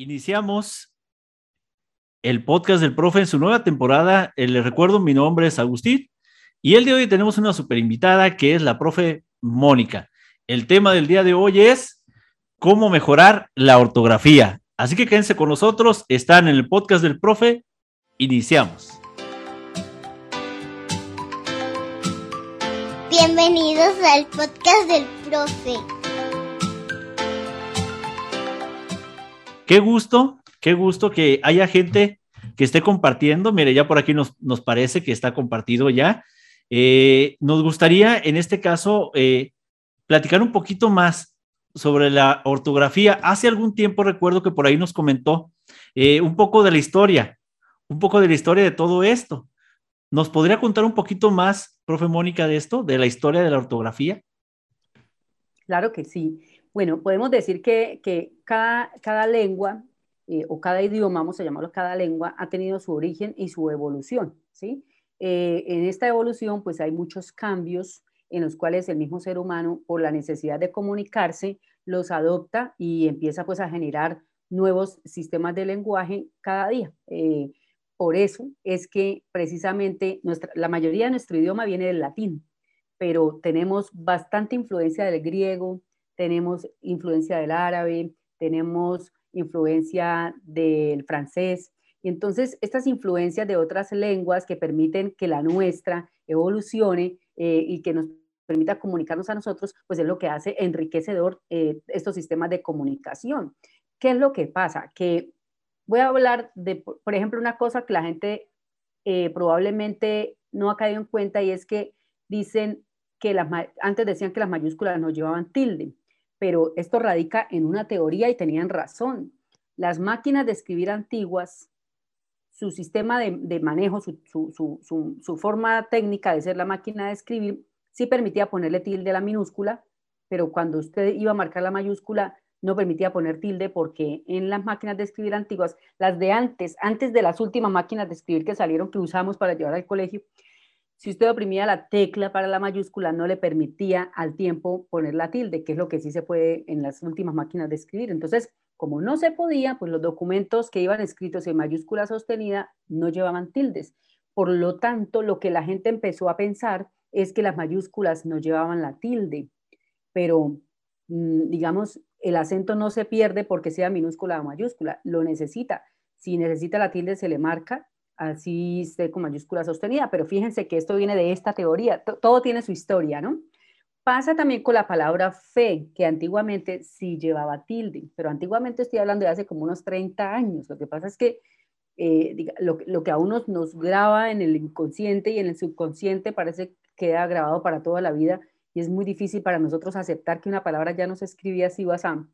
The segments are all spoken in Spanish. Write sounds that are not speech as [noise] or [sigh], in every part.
Iniciamos el podcast del profe en su nueva temporada. Eh, les recuerdo, mi nombre es Agustín y el día de hoy tenemos una super invitada que es la profe Mónica. El tema del día de hoy es cómo mejorar la ortografía. Así que quédense con nosotros, están en el podcast del profe. Iniciamos. Bienvenidos al podcast del profe. Qué gusto, qué gusto que haya gente que esté compartiendo. Mire, ya por aquí nos, parece que está compartido ya. Eh, nos gustaría, en este caso, eh, platicar un poquito más sobre la ortografía. Hace algún tiempo recuerdo que por ahí nos comentó eh, un poco de la historia, un poco de la historia de todo esto. ¿Nos podría contar un poquito más, profe Mónica, de esto, de la historia de la ortografía? Claro que sí. Bueno, podemos decir que, cada, lengua eh, o cada idioma, vamos a llamarlo cada lengua, ha tenido su origen y su evolución, ¿sí? Eh, en esta evolución, pues hay muchos cambios en los cuales el mismo ser humano, por la necesidad de comunicarse, los adopta y empieza pues a generar nuevos sistemas de lenguaje cada día. Eh, por eso es que precisamente la mayoría de nuestro idioma viene del latín, pero tenemos bastante influencia del griego, tenemos influencia del árabe, tenemos influencia del francés. Y entonces estas influencias de otras lenguas que permiten que la nuestra evolucione eh, y que nos permita comunicarnos a nosotros, pues es lo que hace enriquecedor eh, estos sistemas de comunicación. ¿Qué es lo que pasa? Que voy a hablar de, por ejemplo, una cosa que la gente eh, probablemente no ha caído en cuenta y es que dicen que las, antes decían que las mayúsculas no llevaban tilde pero esto radica en una teoría y tenían razón. Las máquinas de escribir antiguas, su sistema de, manejo, su, forma técnica de ser la máquina de escribir, sí permitía ponerle tilde a la minúscula, pero cuando usted iba a marcar la mayúscula, no permitía poner tilde porque en las máquinas de escribir antiguas, las de antes, antes de las últimas máquinas de escribir que salieron, que usamos para llevar al colegio, si usted oprimía la tecla para la mayúscula, no le permitía al tiempo poner la tilde, que es lo que sí se puede en las últimas máquinas de escribir. Entonces, como no se podía, pues los documentos que iban escritos en mayúscula sostenida no llevaban tildes. Por lo tanto, lo que la gente empezó a pensar es que las mayúsculas no llevaban la tilde, pero mm, digamos, el acento no se pierde porque sea minúscula o mayúscula, lo necesita. Si necesita la tilde, se le marca así esté con mayúscula sostenida, pero fíjense que esto viene de esta teoría, todo tiene su historia, ¿no? Pasa también con la palabra fe, que antiguamente sí llevaba tilde, pero antiguamente estoy hablando de hace como unos 30 años. Lo que pasa es que eh, lo, lo, que a unos nos graba en el inconsciente y en el subconsciente parece que queda grabado para toda la vida y es muy difícil para nosotros aceptar que una palabra ya no se escribía así así.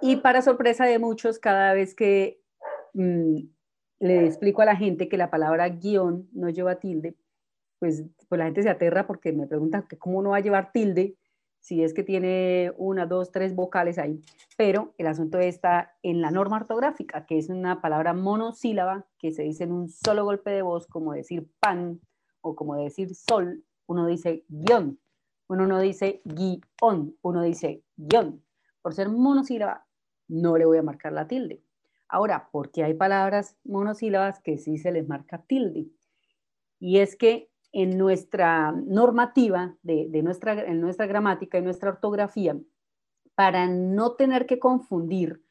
Y para sorpresa de muchos, cada vez que mm, le explico a la gente que la palabra guion no lleva tilde, pues, pues la gente se aterra porque me preguntan que cómo no va a llevar tilde si es que tiene una, dos, tres vocales ahí. Pero el asunto está en la norma ortográfica, que es una palabra monosílaba que se dice en un solo golpe de voz, como decir pan o como decir sol. Uno dice guion, uno no dice guion, uno dice guion. Por ser monosílaba, no le voy a marcar la tilde. Ahora, porque hay palabras monosílabas que sí se les marca tilde. Y es que en nuestra normativa, de, nuestra, en nuestra gramática y nuestra ortografía, para no tener que confundir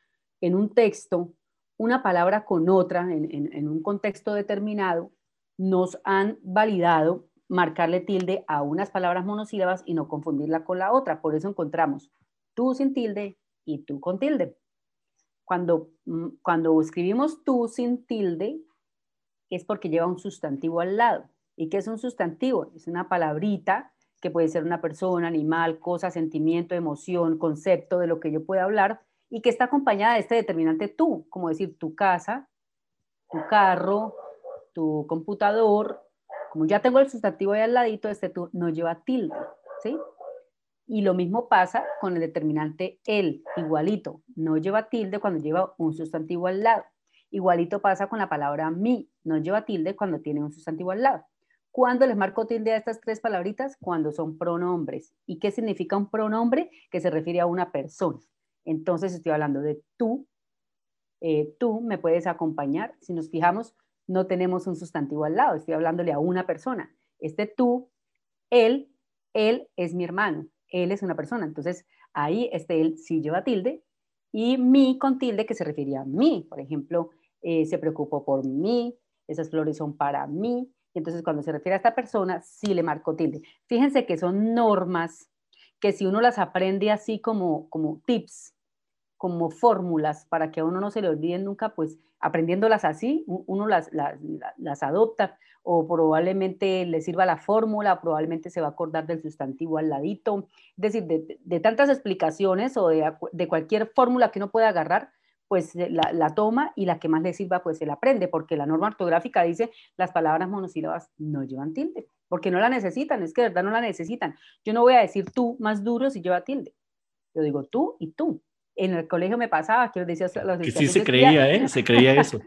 en un texto una palabra con otra, en, un contexto determinado, nos han validado marcarle tilde a unas palabras monosílabas y no confundirla con la otra. Por eso encontramos tú sin tilde y tú con tilde. Cuando, mm, cuando escribimos tú sin tilde, es porque lleva un sustantivo al lado. ¿Y qué es un sustantivo? Es una palabrita que puede ser una persona, animal, cosa, sentimiento, emoción, concepto de lo que yo pueda hablar y que está acompañada de este determinante tú, como decir tu casa, tu carro, tu computador. Como ya tengo el sustantivo ahí al ladito, este tú no lleva tilde, ¿sí? Y lo mismo pasa con el determinante el, igualito. No lleva tilde cuando lleva un sustantivo al lado. Igualito pasa con la palabra mi, no lleva tilde cuando tiene un sustantivo al lado. ¿Cuándo les marco tilde a estas tres palabritas? Cuando son pronombres. ¿Y qué significa un pronombre? Que se refiere a una persona. Entonces estoy hablando de tú, eh, tú me puedes acompañar. Si nos fijamos, no tenemos un sustantivo al lado, estoy hablándole a una persona. Este tú, él, él es mi hermano, él es una persona. Entonces, ahí este él sí lleva tilde y mi con tilde que se refería a mí. Por ejemplo, eh, se preocupó por mí, esas flores son para mí. Entonces, cuando se refiere a esta persona, sí le marco tilde. Fíjense que son normas que si uno las aprende así como, como tips, como fórmulas para que a uno no se le olviden nunca, pues aprendiéndolas así, uno las, las, adopta o probablemente le sirva la fórmula, probablemente se va a acordar del sustantivo al ladito. Es decir, de, tantas explicaciones o de, de cualquier fórmula que uno pueda agarrar, pues la, la, toma y la que más le sirva, pues se la aprende, porque la norma ortográfica dice las palabras monosílabas no llevan tilde, porque no la necesitan, es que de verdad no la necesitan. Yo no voy a decir tú más duro si lleva tilde. Yo digo tú y tú en el colegio me pasaba que decía los que sí se creía, ¿eh? Se creía eso.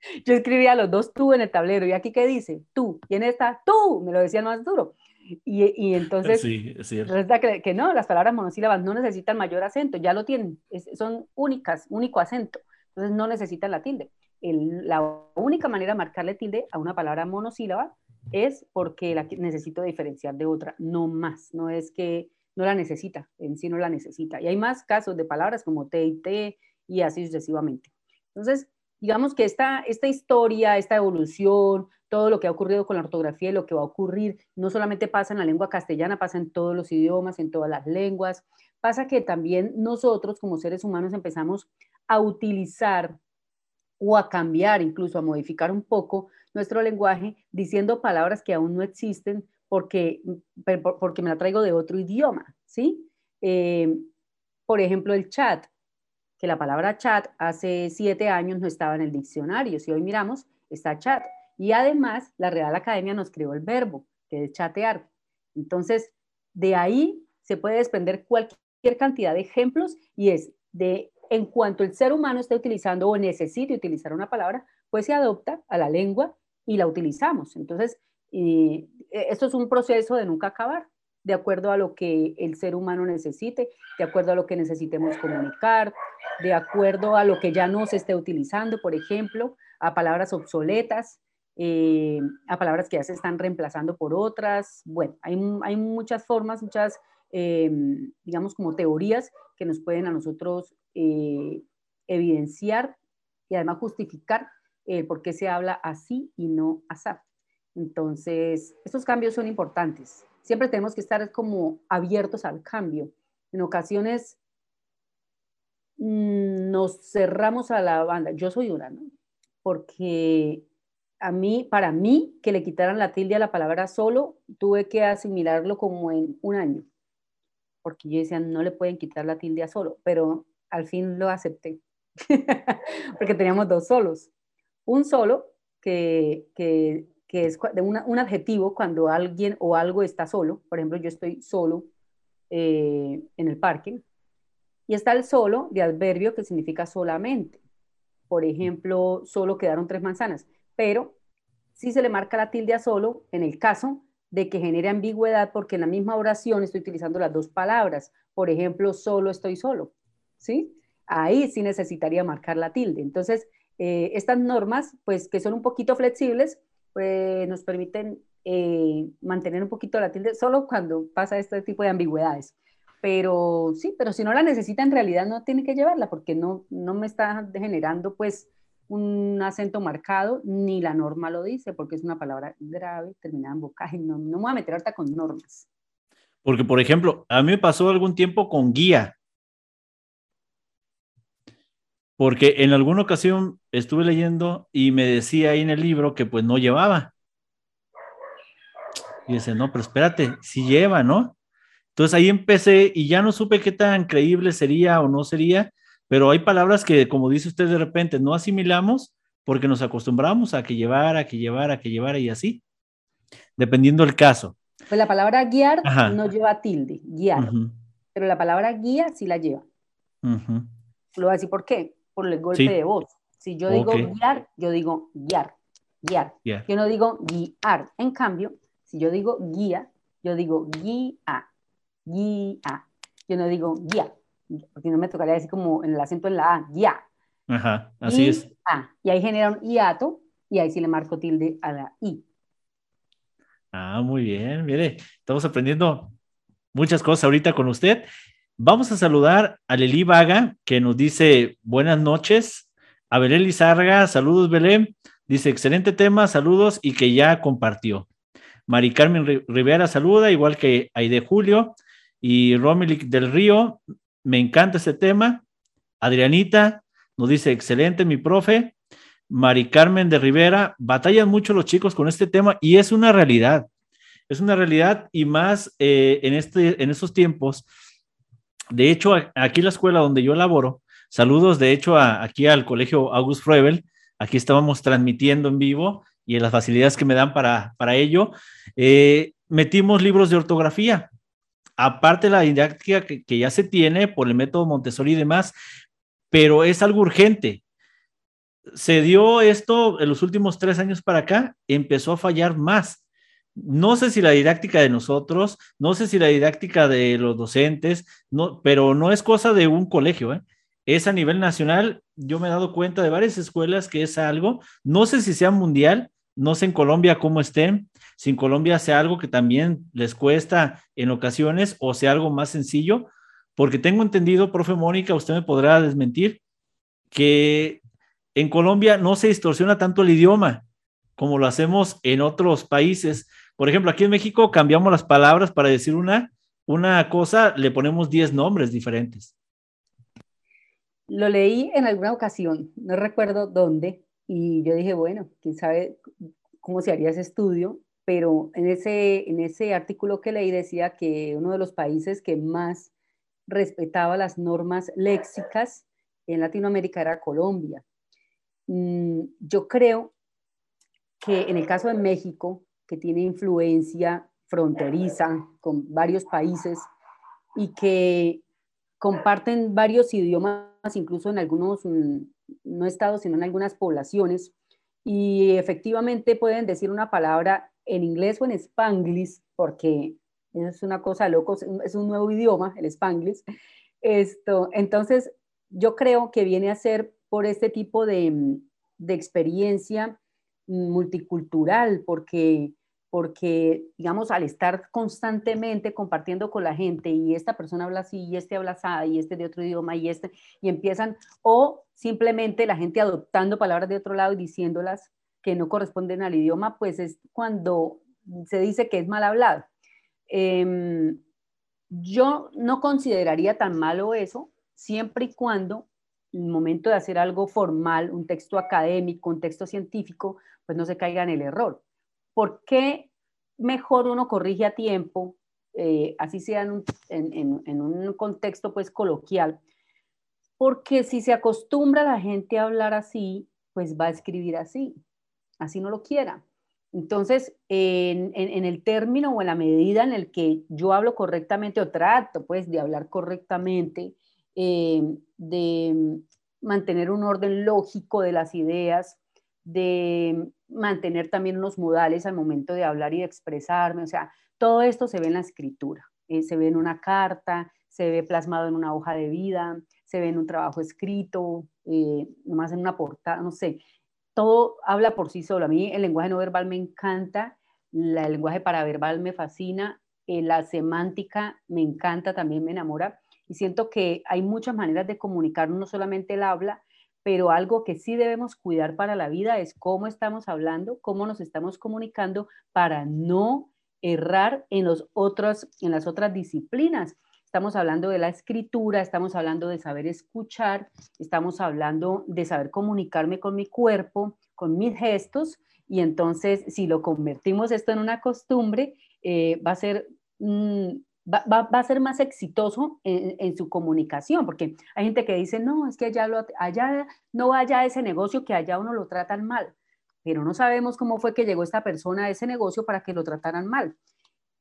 [laughs] yo escribía los dos tú en el tablero y aquí qué dice tú y en esta tú me lo decían más duro y, y entonces sí, es resulta que, que, no las palabras monosílabas no necesitan mayor acento ya lo tienen son únicas único acento entonces no necesitan la tilde el, la única manera de marcarle tilde a una palabra monosílaba es porque la necesito diferenciar de otra no más no es que no la necesita, en sí no la necesita. Y hay más casos de palabras como T y T y así sucesivamente. Entonces, digamos que esta, esta historia, esta evolución, todo lo que ha ocurrido con la ortografía y lo que va a ocurrir, no solamente pasa en la lengua castellana, pasa en todos los idiomas, en todas las lenguas. Pasa que también nosotros como seres humanos empezamos a utilizar o a cambiar, incluso a modificar un poco nuestro lenguaje, diciendo palabras que aún no existen porque, porque me la traigo de otro idioma, ¿sí? Eh, por ejemplo, el chat, que la palabra chat hace siete años no estaba en el diccionario. Si hoy miramos, está chat. Y además, la Real Academia nos creó el verbo, que es chatear. Entonces, de ahí se puede desprender cualquier cantidad de ejemplos y es de en cuanto el ser humano esté utilizando o necesite utilizar una palabra, pues se adopta a la lengua y la utilizamos. Entonces, eh, esto es un proceso de nunca acabar, de acuerdo a lo que el ser humano necesite, de acuerdo a lo que necesitemos comunicar, de acuerdo a lo que ya no se esté utilizando, por ejemplo, a palabras obsoletas, eh, a palabras que ya se están reemplazando por otras. Bueno, hay, hay muchas formas, muchas, eh, digamos, como teorías que nos pueden a nosotros evidenciar y además justificar por qué se habla así y no así. Entonces, estos cambios son importantes. Siempre tenemos que estar como abiertos al cambio. En ocasiones mm, nos cerramos a la banda. Yo soy una, ¿no? Porque a mí, para mí, que le quitaran la tilde a la palabra solo, tuve que asimilarlo como en un año. Porque yo decía, no le pueden quitar la tilde a solo, pero al fin lo acepté. [laughs] porque teníamos dos solos. Un solo que, que que es un adjetivo cuando alguien o algo está solo. Por ejemplo, yo estoy solo eh, en el parque. Y está el solo de adverbio que significa solamente. Por ejemplo, solo quedaron tres manzanas. Pero sí se le marca la tilde a solo en el caso de que genere ambigüedad porque en la misma oración estoy utilizando las dos palabras. Por ejemplo, solo estoy solo. ¿Sí? Ahí sí necesitaría marcar la tilde. Entonces, eh, estas normas, pues que son un poquito flexibles, pues, nos permiten eh, mantener un poquito la tilde solo cuando pasa este tipo de ambigüedades. Pero sí, pero si no la necesita en realidad no tiene que llevarla porque no, no me está generando pues un acento marcado, ni la norma lo dice, porque es una palabra grave, terminada en bocaje. No, no me voy a meter ahorita con normas. Porque, por ejemplo, a mí me pasó algún tiempo con guía porque en alguna ocasión estuve leyendo y me decía ahí en el libro que pues no llevaba. Y dice, no, pero espérate, sí lleva, ¿no? Entonces ahí empecé y ya no supe qué tan creíble sería o no sería, pero hay palabras que, como dice usted de repente, no asimilamos porque nos acostumbramos a que llevara, a que llevara, a que llevara y así, dependiendo del caso. Pues la palabra guiar no lleva tilde, guiar, pero la palabra guía sí la lleva. Lo voy a decir por qué por el golpe de voz. Si yo digo guiar, yo digo guiar, guiar. Yo no digo guiar. En cambio, si yo digo guía, yo digo guía, guía. Yo no digo guía, porque no me tocaría decir como en el acento en la A, guía. Ajá, así es. A. Y ahí genera un hiato y ahí sí le marco tilde a la I. Ah, muy bien, mire, estamos aprendiendo muchas cosas ahorita con usted. Vamos a saludar a Leli Vaga, que nos dice buenas noches. A Belén Lizarga, saludos Belén. Dice excelente tema, saludos y que ya compartió. Mari Carmen Rivera saluda, igual que Aide Julio y Romilic del Río. Me encanta este tema. Adrianita nos dice excelente, mi profe. Mari Carmen de Rivera, batallan mucho los chicos con este tema y es una realidad. Es una realidad y más eh, en, este, en estos tiempos. De hecho, aquí la escuela donde yo laboro, saludos de hecho aquí al colegio August Froebel, aquí estábamos transmitiendo en vivo y en las facilidades que me dan para, para ello, eh, metimos libros de ortografía. Aparte de la didáctica que, que ya se tiene por el método Montessori y demás, pero es algo urgente se dio esto en los últimos tres años para acá, empezó a fallar más. No sé si la didáctica de nosotros, no sé si la didáctica de los docentes, no, pero no es cosa de un colegio, ¿eh? es a nivel nacional. Yo me he dado cuenta de varias escuelas que es algo, no sé si sea mundial, no sé en Colombia cómo estén, si en Colombia sea algo que también les cuesta en ocasiones o sea algo más sencillo, porque tengo entendido, profe Mónica, usted me podrá desmentir, que en Colombia no se distorsiona tanto el idioma como lo hacemos en otros países. Por ejemplo, aquí en México cambiamos las palabras para decir una, una cosa, le ponemos 10 nombres diferentes. Lo leí en alguna ocasión, no recuerdo dónde, y yo dije, bueno, quién sabe cómo se haría ese estudio, pero en ese, en ese artículo que leí decía que uno de los países que más respetaba las normas léxicas en Latinoamérica era Colombia. Mm, yo creo que en el caso de México, que tiene influencia fronteriza con varios países y que comparten varios idiomas, incluso en algunos, no estados, sino en algunas poblaciones, y efectivamente pueden decir una palabra en inglés o en spanglish, porque es una cosa es un nuevo idioma, el spanglish. Esto, entonces, yo creo que viene a ser por este tipo de, de experiencia multicultural, porque, porque, digamos, al estar constantemente compartiendo con la gente y esta persona habla así, y este habla así, y este de otro idioma, y este, y empiezan, o simplemente la gente adoptando palabras de otro lado y diciéndolas que no corresponden al idioma, pues es cuando se dice que es mal hablado. Em, yo no consideraría tan malo eso, siempre y cuando el momento de hacer algo formal, un texto académico, un texto científico, pues no se caiga en el error. ¿Por qué mejor uno corrige a tiempo, eh, así sea en un, contexto pues coloquial? Porque si se acostumbra la gente a hablar así, pues va a escribir así, así no lo quiera. Entonces, en, el término o en la medida en el que yo hablo correctamente o trato pues de hablar correctamente, eh, de mantener un orden lógico de las ideas, de mantener también unos modales al momento de hablar y de expresarme. O sea, todo esto se ve en la escritura, eh, se ve en una carta, se ve plasmado en una hoja de vida, se ve en un trabajo escrito, eh, nomás en una portada, no sé. Todo habla por sí solo. A mí el lenguaje no verbal me encanta, el lenguaje paraverbal me fascina, la semántica me encanta, también me enamora y siento que hay muchas maneras de comunicarnos, no solamente el habla, pero algo que sí debemos cuidar para la vida es cómo estamos hablando, cómo nos estamos comunicando para no errar en, los otros, en las otras disciplinas. Estamos hablando de la escritura, estamos hablando de saber escuchar, estamos hablando de saber comunicarme con mi cuerpo, con mis gestos, y entonces si lo convertimos esto en una costumbre, eh, va a ser va, a ser más exitoso en, su comunicación, porque hay gente que dice, no, es que allá, no vaya ese negocio que allá uno lo tratan mal, pero no sabemos cómo fue que llegó esta persona a ese negocio para que lo trataran mal.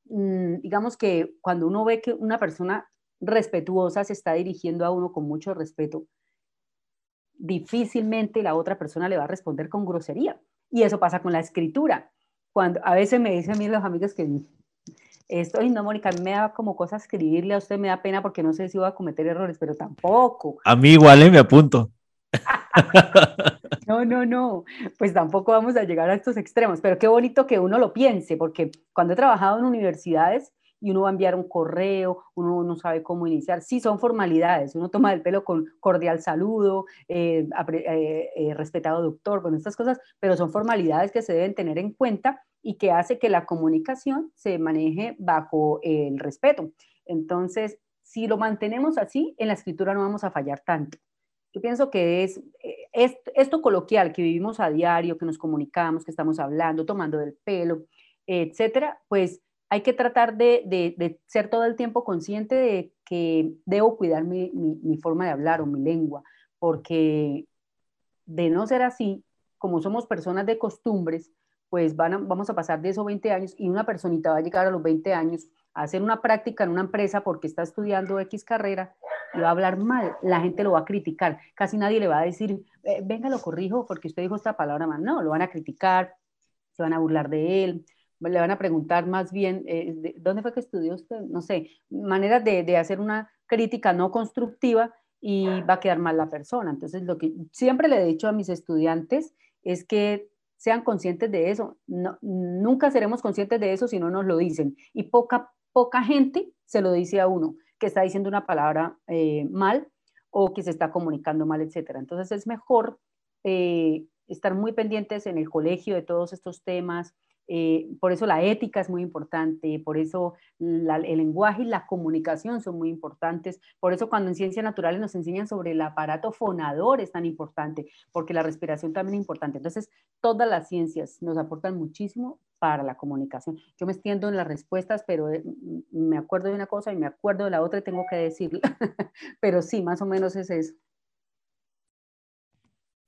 Mm, digamos que cuando uno ve que una persona respetuosa se está dirigiendo a uno con mucho respeto, difícilmente la otra persona le va a responder con grosería. Y eso pasa con la escritura. Cuando a veces me dicen a mí los amigos que esto, y no, Mónica, a mí me da como cosa escribirle a usted, me da pena porque no sé si voy a cometer errores, pero tampoco. A mí igual, ¿eh? me apunto. [laughs] No, no, no, pues tampoco vamos a llegar a estos extremos, pero qué bonito que uno lo piense, porque cuando he trabajado en universidades y uno va a enviar un correo, uno no sabe cómo iniciar, sí son formalidades, uno toma el pelo con cordial saludo, eh, eh, eh, respetado doctor, con estas cosas, pero son formalidades que se deben tener en cuenta y que hace que la comunicación se maneje bajo el respeto. Entonces, si lo mantenemos así, en la escritura no vamos a fallar tanto. Yo pienso que es, eh, esto coloquial que vivimos a diario, que nos comunicamos, que estamos hablando, tomando del pelo, etcétera, pues hay que tratar de, ser todo el tiempo consciente de que debo cuidar mi, forma de hablar o mi lengua, porque de no ser así, como somos personas de costumbres, pues van vamos a pasar de esos 20 años y una personita va a llegar a los 20 años a hacer una práctica en una empresa porque está estudiando X carrera y va a hablar mal, la gente lo va a criticar. Casi nadie le va a decir, venga, lo corrijo porque usted dijo esta palabra mal. No, lo van a criticar, se van a burlar de él, le van a preguntar más bien, eh, ¿dónde fue que estudió usted? No sé, maneras de, de hacer una crítica no constructiva y va a quedar mal la persona. Entonces, lo que siempre le he dicho a mis estudiantes es que sean conscientes de eso. No, nunca seremos conscientes de eso si no nos lo dicen. Y poca, poca gente se lo dice a uno que está diciendo una palabra eh, mal o que se está comunicando mal, etcétera. Entonces es mejor eh, estar muy pendientes en el colegio de todos estos temas, eh, por eso la ética es muy importante, por eso el lenguaje y la comunicación son muy importantes, por eso cuando en ciencias naturales nos enseñan sobre el aparato fonador es tan importante, porque la respiración también es importante. Entonces, todas las ciencias nos aportan muchísimo para la comunicación. Yo me extiendo en las respuestas, pero eh, me acuerdo de una cosa y me acuerdo de la otra y tengo que decirla. [laughs] pero sí, más o menos es eso.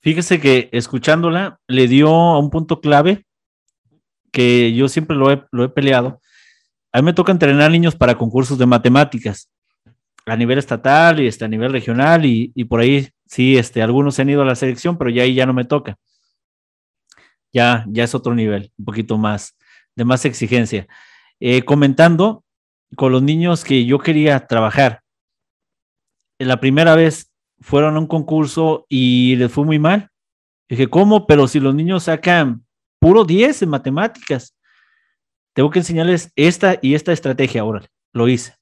Fíjese que escuchándola le dio a un punto clave que yo siempre lo he, peleado. A mí me toca entrenar niños para concursos de matemáticas a nivel estatal y este, a nivel regional y, por ahí sí, este, algunos han ido a la selección, pero ya ahí ya no me toca. Ya, ya es otro nivel, un poquito más, de más exigencia. Eh, comentando con los niños que yo quería trabajar. La primera vez fueron a un concurso y les fue muy mal. Dije, ¿cómo? Pero si los niños sacan puro 10 en matemáticas. Tengo que enseñarles esta y esta estrategia ahora. Lo hice.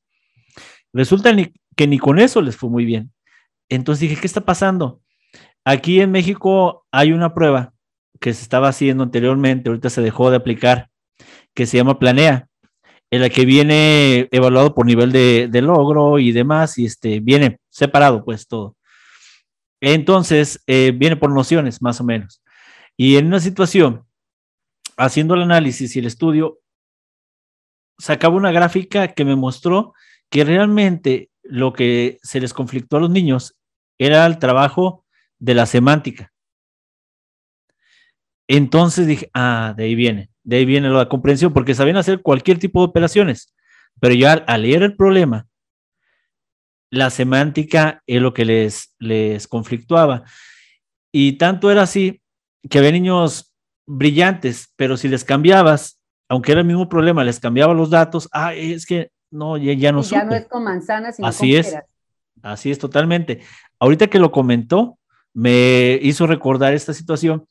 Resulta que ni con eso les fue muy bien. Entonces dije, ¿qué está pasando? Aquí en México hay una prueba que se estaba haciendo anteriormente, ahorita se dejó de aplicar, que se llama Planea, en la que viene evaluado por nivel de, logro y demás, y este, viene separado pues todo. Entonces, eh, viene por nociones, más o menos. Y en una situación haciendo el análisis y el estudio, sacaba una gráfica que me mostró que realmente lo que se les conflictó a los niños era el trabajo de la semántica. Entonces dije, ah, de ahí viene, de ahí viene la comprensión, porque sabían hacer cualquier tipo de operaciones, pero ya al, leer el problema, la semántica es lo que les, les conflictuaba. Y tanto era así que había niños brillantes, pero si les cambiabas, aunque era el mismo problema, les cambiaba los datos, ah, es que no, ya, ya no Ya no es con manzanas, sino Así es. Así es, totalmente. Ahorita que lo comentó, me hizo recordar esta situación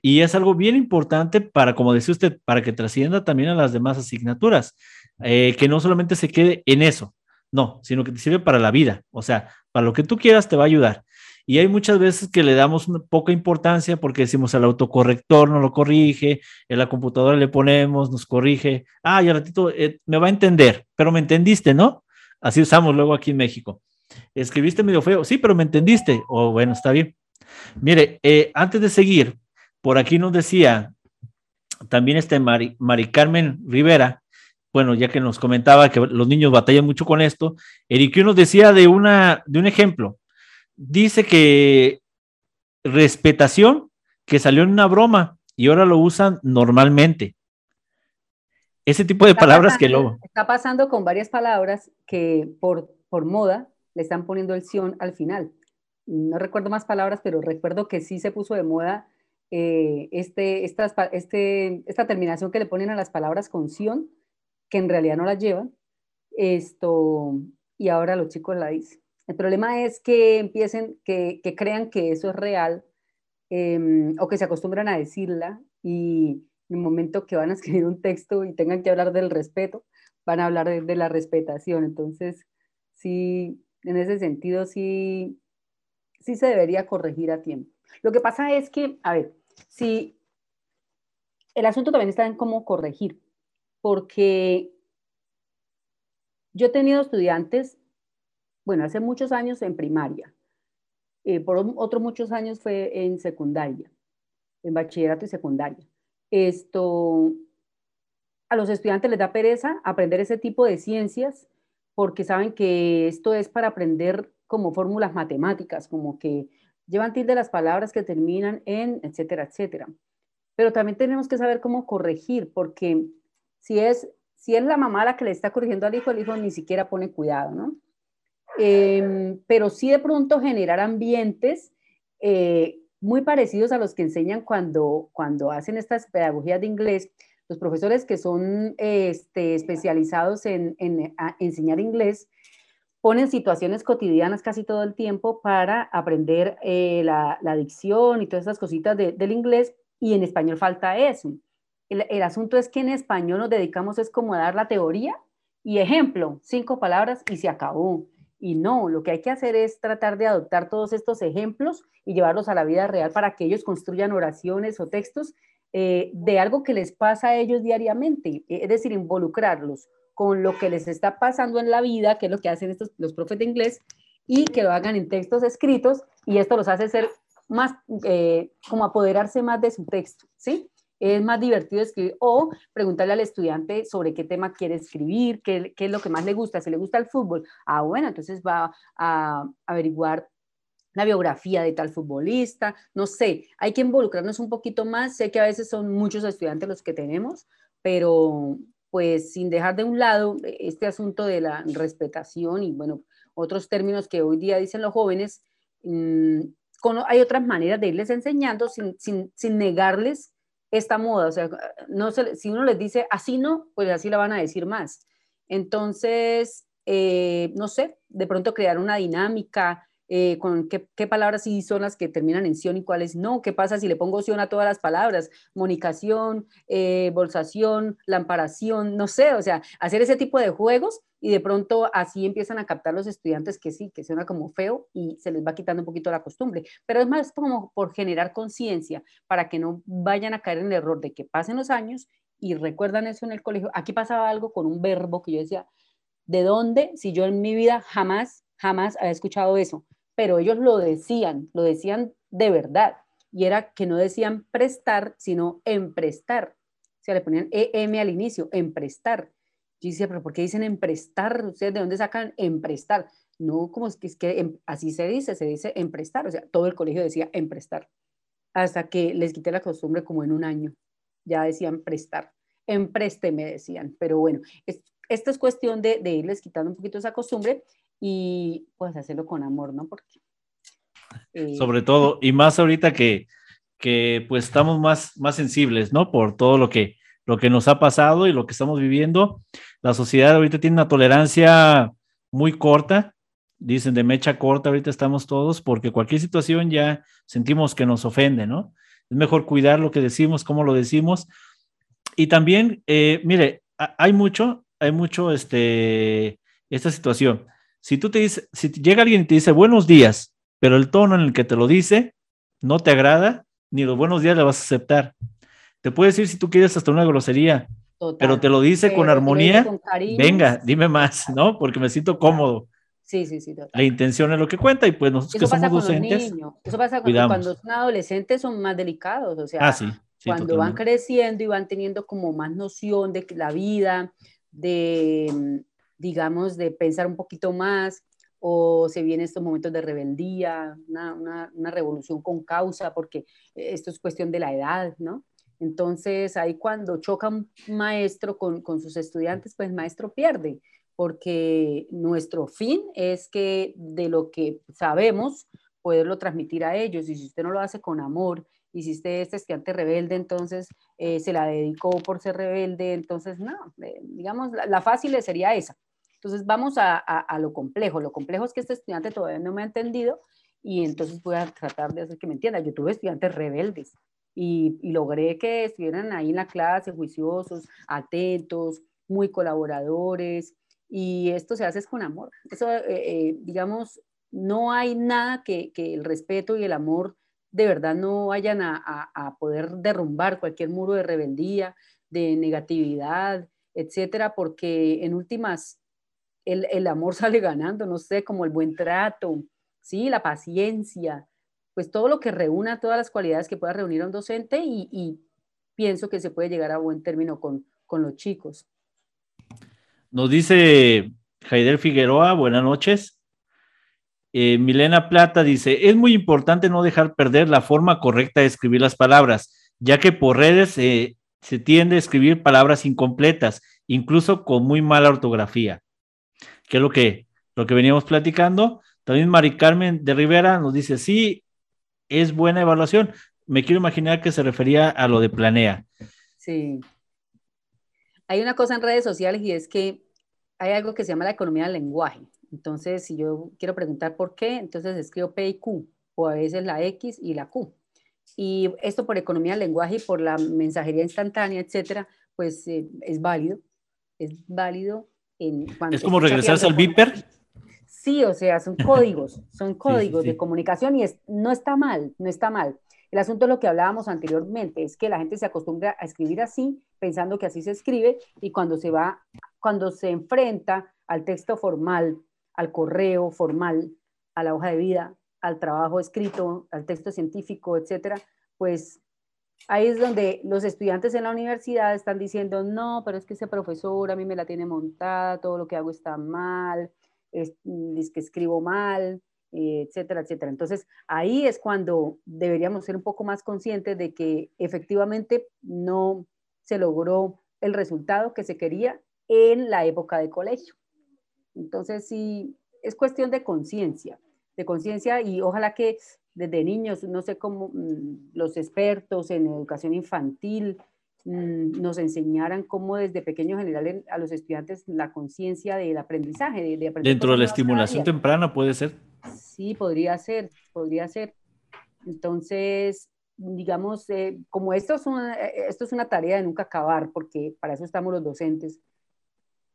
y es algo bien importante para, como decía usted, para que trascienda también a las demás asignaturas, eh, que no solamente se quede en eso, no, sino que te sirve para la vida, o sea, para lo que tú quieras te va a ayudar. Y hay muchas veces que le damos poca importancia porque decimos al autocorrector no lo corrige, en la computadora le ponemos, nos corrige, ah, ya ratito eh, me va a entender, pero me entendiste, ¿no? Así usamos luego aquí en México. Escribiste medio feo, sí, pero me entendiste. O bueno, está bien. Mire, eh, antes de seguir, por aquí nos decía también este Mari, Carmen Rivera, bueno, ya que nos comentaba que los niños batallan mucho con esto, Eric nos decía de, una, de un ejemplo dice que respetación, que salió en una broma y ahora lo usan normalmente. Ese tipo de palabras que luego. Está pasando con varias palabras que por, por moda le están poniendo el sion al final. No recuerdo más palabras, pero recuerdo que sí se puso de moda eh, este, este, esta terminación que le ponen a las palabras con sion, que en realidad no las llevan. Esto, y ahora los chicos la dicen. El problema es que empiecen, que, crean que eso es real em, o que se acostumbran a decirla y en el momento que van a escribir un texto y tengan que hablar del respeto, van a hablar de, la respetación. Entonces, sí, en ese sentido, sí, sí se debería corregir a tiempo. Lo que pasa es que, a ver, si el asunto también está en cómo corregir, porque yo he tenido estudiantes, bueno, hace muchos años en primaria, eh, por otros muchos años fue en secundaria, en bachillerato y secundaria. Esto, a los estudiantes les da pereza aprender ese tipo de ciencias porque saben que esto es para aprender como fórmulas matemáticas, como que llevan tilde las palabras que terminan en, etcétera, etcétera. Pero también tenemos que saber cómo corregir, porque si es, si es la mamá la que le está corrigiendo al hijo, el hijo ni siquiera pone cuidado, ¿no? Em, pero sí de pronto generar ambientes eh, muy parecidos a los que enseñan cuando, cuando hacen estas pedagogías de inglés. Los profesores que son este, especializados en, enseñar inglés ponen situaciones cotidianas casi todo el tiempo para aprender eh, la, dicción y todas esas cositas del inglés y en español falta eso. El, el, asunto es que en español nos dedicamos es como a dar la teoría y ejemplo, cinco palabras y se acabó. Y no, lo que hay que hacer es tratar de adoptar todos estos ejemplos y llevarlos a la vida real para que ellos construyan oraciones o textos eh, de algo que les pasa a ellos diariamente, es decir, involucrarlos con lo que les está pasando en la vida, que es lo que hacen estos, los profes de inglés, y que lo hagan en textos escritos, y esto los hace ser más, eh, como apoderarse más de su texto, ¿sí? Es más divertido escribir o preguntarle al estudiante sobre qué tema quiere escribir, qué, qué, es lo que más le gusta, si le gusta el fútbol, ah, bueno, entonces va a averiguar la biografía de tal futbolista, no sé, hay que involucrarnos un poquito más, sé que a veces son muchos estudiantes los que tenemos, pero pues sin dejar de un lado este asunto de la respetación y bueno, otros términos que hoy día dicen los jóvenes, mm, hay otras maneras de irles enseñando sin, sin, sin negarles esta moda. O sea, no si uno les dice así no, pues así la van a decir más. Entonces, eh, no sé, de pronto crear una dinámica, eh, con qué, palabras sí son las que terminan en sion y cuáles no, qué pasa si le pongo sion a todas las palabras, monicación, eh, bolsación, lamparación, no sé, o sea, hacer ese tipo de juegos y de pronto así empiezan a captar los estudiantes que sí, que suena como feo y se les va quitando un poquito la costumbre, pero es más como por generar conciencia para que no vayan a caer en el error de que pasen los años y recuerdan eso en el colegio. Aquí pasaba algo con un verbo que yo decía, ¿de dónde? Si yo en mi vida jamás, jamás había escuchado eso pero ellos lo decían, lo decían de verdad. Y era que no decían prestar, sino emprestar. O sea, le ponían EM al inicio, emprestar. Yo decía, pero ¿por qué dicen emprestar? ¿Ustedes de dónde sacan emprestar? No, como es que, es que em, así se dice, se dice emprestar. O sea, todo el colegio decía emprestar. Hasta que les quité la costumbre como en un año. Ya decían prestar. Emprésteme, decían. Pero bueno, esto es cuestión de, de irles quitando un poquito esa costumbre y pues hacerlo con amor, ¿no? Porque... Eh, Sobre todo, y más ahorita que, que pues estamos más, más sensibles, ¿no? Por todo lo que, lo que nos ha pasado y lo que estamos viviendo. La sociedad ahorita tiene una tolerancia muy corta, dicen de mecha corta, ahorita estamos todos, porque cualquier situación ya sentimos que nos ofende, ¿no? Es mejor cuidar lo que decimos, cómo lo decimos. Y también, eh, mire, hay mucho, hay mucho, este, esta situación. Si tú te dices, si llega alguien y te dice buenos días, pero el tono en el que te lo dice no te agrada, ni los buenos días le vas a aceptar. Te puede decir si tú quieres hasta una grosería, pero te lo dice con armonía. venga, dime más, ¿no? Porque me siento cómodo. Sí, sí, sí. La intención es lo que cuenta y pues nosotros que somos docentes. Eso pasa cuando, cuando, son adolescentes, son más delicados. O sea, ah, sí, cuando van creciendo y van teniendo como más noción de la vida, de, digamos, de pensar un poquito más, o se vienen estos momentos de rebeldía, una, revolución con causa, porque esto es cuestión de la edad, ¿no? Entonces, ahí cuando choca un maestro con, con sus estudiantes, pues el maestro pierde, porque nuestro fin es que de lo que sabemos, poderlo transmitir a ellos, y si usted no lo hace con amor, y si usted es estudiante rebelde, entonces eh, se la dedicó por ser rebelde, entonces no, eh, digamos, la fácil sería esa, entonces vamos a, lo complejo. Lo complejo es que este estudiante todavía no me ha entendido y entonces voy a tratar de hacer que me entienda. Yo tuve estudiantes rebeldes y, logré que estuvieran ahí en la clase, juiciosos, atentos, muy colaboradores, y esto se hace con amor. Eso, eh, eh, digamos, no hay nada que, que, el respeto y el amor de verdad no vayan a, a, poder derrumbar cualquier muro de rebeldía, de negatividad, etcétera, porque en últimas el, el, amor [laughs] sale ganando, no sé, como el buen trato, ¿sí? la paciencia, pues todo lo que reúna todas las cualidades que pueda reunir un docente y, pienso que se puede llegar a buen término con, con los chicos. Nos dice Jaider Figueroa, buenas noches. Eh, Milena Plata dice, es muy importante no dejar perder la forma correcta de escribir las palabras, ya que por redes eh, se tiende a escribir palabras incompletas, incluso con muy mala ortografía. ¿Qué es lo que, lo que veníamos platicando? También Mari Carmen de Rivera nos dice, sí, es buena evaluación. Me quiero imaginar que se refería a lo de planea. Sí. Hay una cosa en redes sociales y es que hay algo que se llama la economía del lenguaje. Entonces, si yo quiero preguntar por qué, entonces escribo P y Q, o a veces la X y la Q. Y esto por economía del lenguaje y por la mensajería instantánea, etcétera, pues eh, es válido. Es válido en Es como regresarse al Viper. Sí, o sea, son códigos, [laughs] son códigos de comunicación y es, no está mal, no está mal. El asunto es lo que hablábamos anteriormente, es que la gente se acostumbra a escribir así, pensando que así se escribe, y cuando se va, cuando se enfrenta al texto formal, al correo formal, a la hoja de vida, al trabajo escrito, al texto científico, etcétera, pues ahí es donde los estudiantes en la universidad están diciendo, no, pero es que ese profesor a mí me la tiene montada, todo lo que hago está mal, es, es que escribo mal, eh, etcétera, etcétera. Entonces, ahí es cuando deberíamos ser un poco más conscientes de que efectivamente no se logró el resultado que se quería en la época de colegio. Entonces, sí, es cuestión de conciencia, de conciencia y ojalá que desde niños, no sé cómo mm, los expertos en educación infantil mm, nos enseñaran cómo desde pequeño generar a los estudiantes la conciencia del aprendizaje. De, Dentro de la estimulación temprana puede ser. Sí, podría ser, podría ser. Entonces, digamos, eh, como esto es, una, eh, esto es una tarea de nunca acabar, porque para eso estamos los docentes,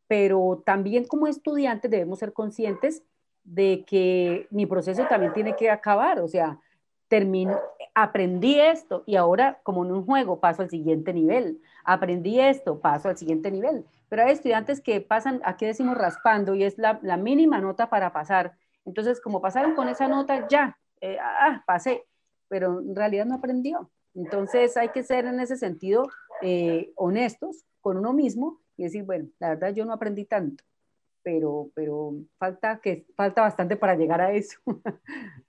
pero también como estudiantes debemos ser conscientes de que mi proceso también tiene que acabar, o sea, termino, aprendí esto y ahora como en un juego paso al siguiente nivel, aprendí esto, paso al siguiente nivel, pero hay estudiantes que pasan, aquí decimos raspando y es la, la mínima nota para pasar entonces, como pasaron con esa nota, ya, eh, ah, pasé, pero en realidad no aprendió. Entonces, hay que ser en ese sentido eh, honestos con uno mismo y decir, bueno, la verdad yo no aprendí tanto, pero, pero falta, que, falta bastante para llegar a eso. [laughs]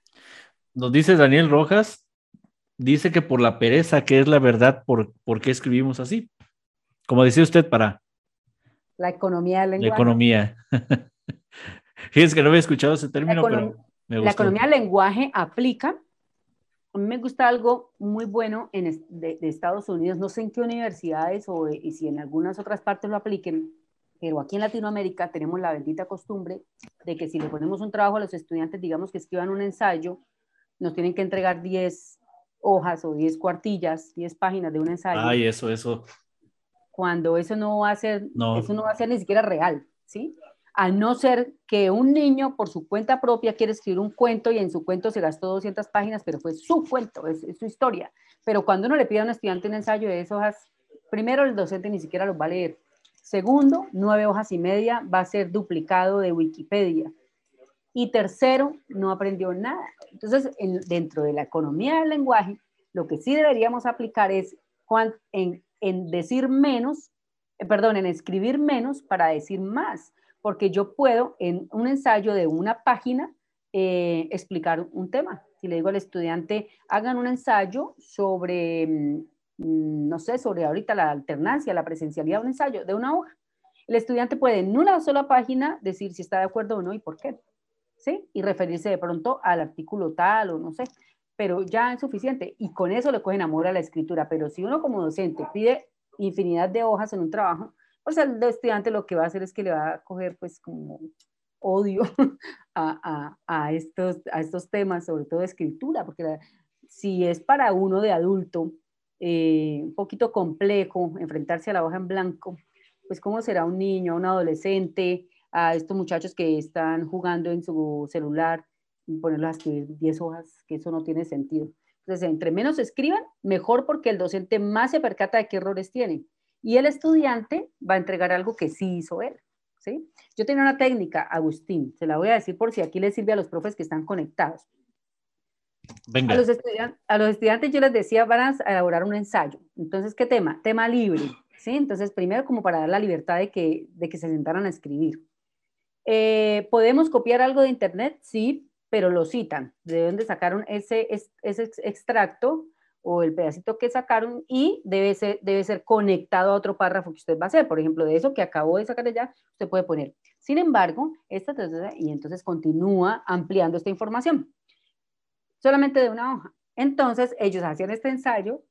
Nos dice Daniel Rojas, dice que por la pereza, que es la verdad, por, por qué escribimos así. Como decía usted, para... La economía del lenguaje. La economía. [laughs] Fíjense que no había escuchado ese término, la pero me La economía del lenguaje aplica. A mí me gusta algo muy bueno en, de, Estados Unidos, no sé en qué universidades o y si en algunas otras partes lo apliquen, pero aquí en Latinoamérica tenemos la bendita costumbre de que si le ponemos un trabajo a los estudiantes, digamos que escriban un ensayo, nos tienen que entregar 10 hojas o 10 cuartillas, 10 páginas de un ensayo. Ay, eso, eso. Cuando eso no va a ser, eso no va a ser ni siquiera real, ¿sí? a no ser que un niño por su cuenta propia quiere escribir un cuento y en su cuento se gastó 200 páginas, pero fue su cuento, es, su historia. Pero cuando uno le pide a un estudiante un ensayo de esas hojas, primero el docente ni siquiera los va a leer. Segundo, nueve hojas y media va a ser duplicado de Wikipedia. Y tercero, no aprendió nada. Entonces, dentro de la economía del lenguaje, lo que sí deberíamos aplicar es en, en decir menos, eh, perdón, en escribir menos para decir más porque yo puedo en un ensayo de una página eh, explicar un tema. Si le digo al estudiante, hagan un ensayo sobre, mm, no sé, sobre ahorita la alternancia, la presencialidad, un ensayo de una hoja. El estudiante puede en una sola página decir si está de acuerdo o no y por qué. ¿Sí? Y referirse de pronto al artículo tal o no sé, pero ya es suficiente. Y con eso le cogen amor a la escritura. Pero si uno como docente pide infinidad de hojas en un trabajo, o sea, el estudiante lo que va a hacer es que le va a coger pues como odio [laughs] a, estos, a estos temas, sobre todo de escritura, porque si es para uno de adulto eh, un poquito complejo enfrentarse a la hoja en blanco, pues cómo será un niño, un adolescente, a estos muchachos que están jugando en su celular, ponerlos a escribir 10 hojas, que eso no tiene sentido. Entonces, entre menos escriban, mejor porque el docente más se percata de qué errores tienen. Y el estudiante va a entregar algo que sí hizo él. ¿sí? Yo tenía una técnica, Agustín, se la voy a decir por si aquí le sirve a los profes que están conectados. A, los a los estudiantes yo les decía, van a elaborar un ensayo. Entonces, ¿qué tema? Tema libre. ¿sí? Entonces, primero como para dar la libertad de que, de que se sentaran a escribir. Eh, ¿Podemos copiar algo de Internet? Sí, pero lo citan. De dónde sacaron ese, ese extracto o el pedacito que sacaron y debe ser, debe ser conectado a otro párrafo que usted va a hacer. Por ejemplo, de eso que acabó de sacar de allá, usted puede poner. Sin embargo, esta y entonces continúa ampliando esta información. Solamente de una hoja. Entonces, ellos hacían este ensayo,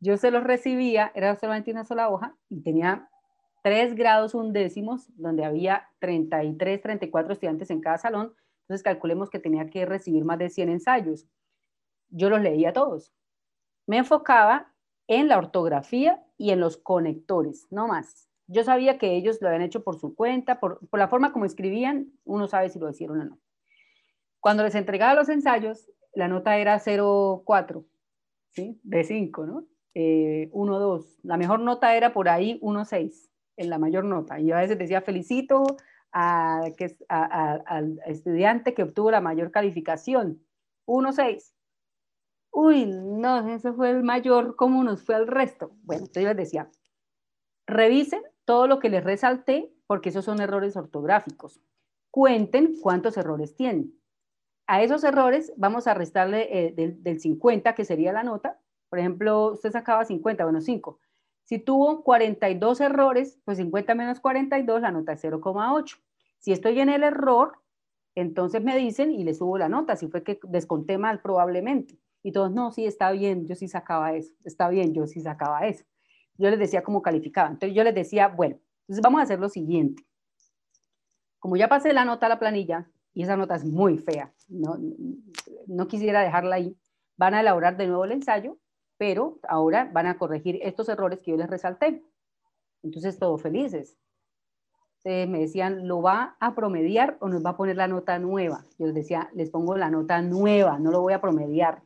yo se los recibía, era solamente una sola hoja y tenía tres grados undécimos, donde había 33, 34 estudiantes en cada salón. Entonces, calculemos que tenía que recibir más de 100 ensayos. Yo los leía todos me enfocaba en la ortografía y en los conectores, no más. Yo sabía que ellos lo habían hecho por su cuenta, por, la forma como escribían, uno sabe si lo hicieron o no. Cuando les entregaba los ensayos, la nota era 0,4, ¿sí? De 5, ¿no? 1, eh, 2. La mejor nota era por ahí 1,6, en la mayor nota. Y yo a veces decía, felicito al estudiante que obtuvo la mayor calificación, 1,6 uy, no, ese fue el mayor, ¿cómo nos fue al resto? Bueno, entonces yo les decía, revisen todo lo que les resalté, porque esos son errores ortográficos. Cuenten cuántos errores tienen. A esos errores vamos a restarle eh, del, 50, que sería la nota. Por ejemplo, usted sacaba 50, bueno, 5. Si tuvo 42 errores, pues 50 menos 42, la nota es 0,8. Si estoy en el error, entonces me dicen y le subo la nota, si fue que desconté mal probablemente. Y todos, no, sí, está bien, yo sí sacaba eso, está bien, yo sí sacaba eso. Yo les decía cómo calificaba. Entonces yo les decía, bueno, entonces vamos a hacer lo siguiente. Como ya pasé la nota a la planilla, y esa nota es muy fea, no, no quisiera dejarla ahí, van a elaborar de nuevo el ensayo, pero ahora van a corregir estos errores que yo les resalté. Entonces, todos felices. me decían, ¿lo va a promediar o nos va a poner la nota nueva? Yo les decía, les pongo la nota nueva, no lo voy a promediar.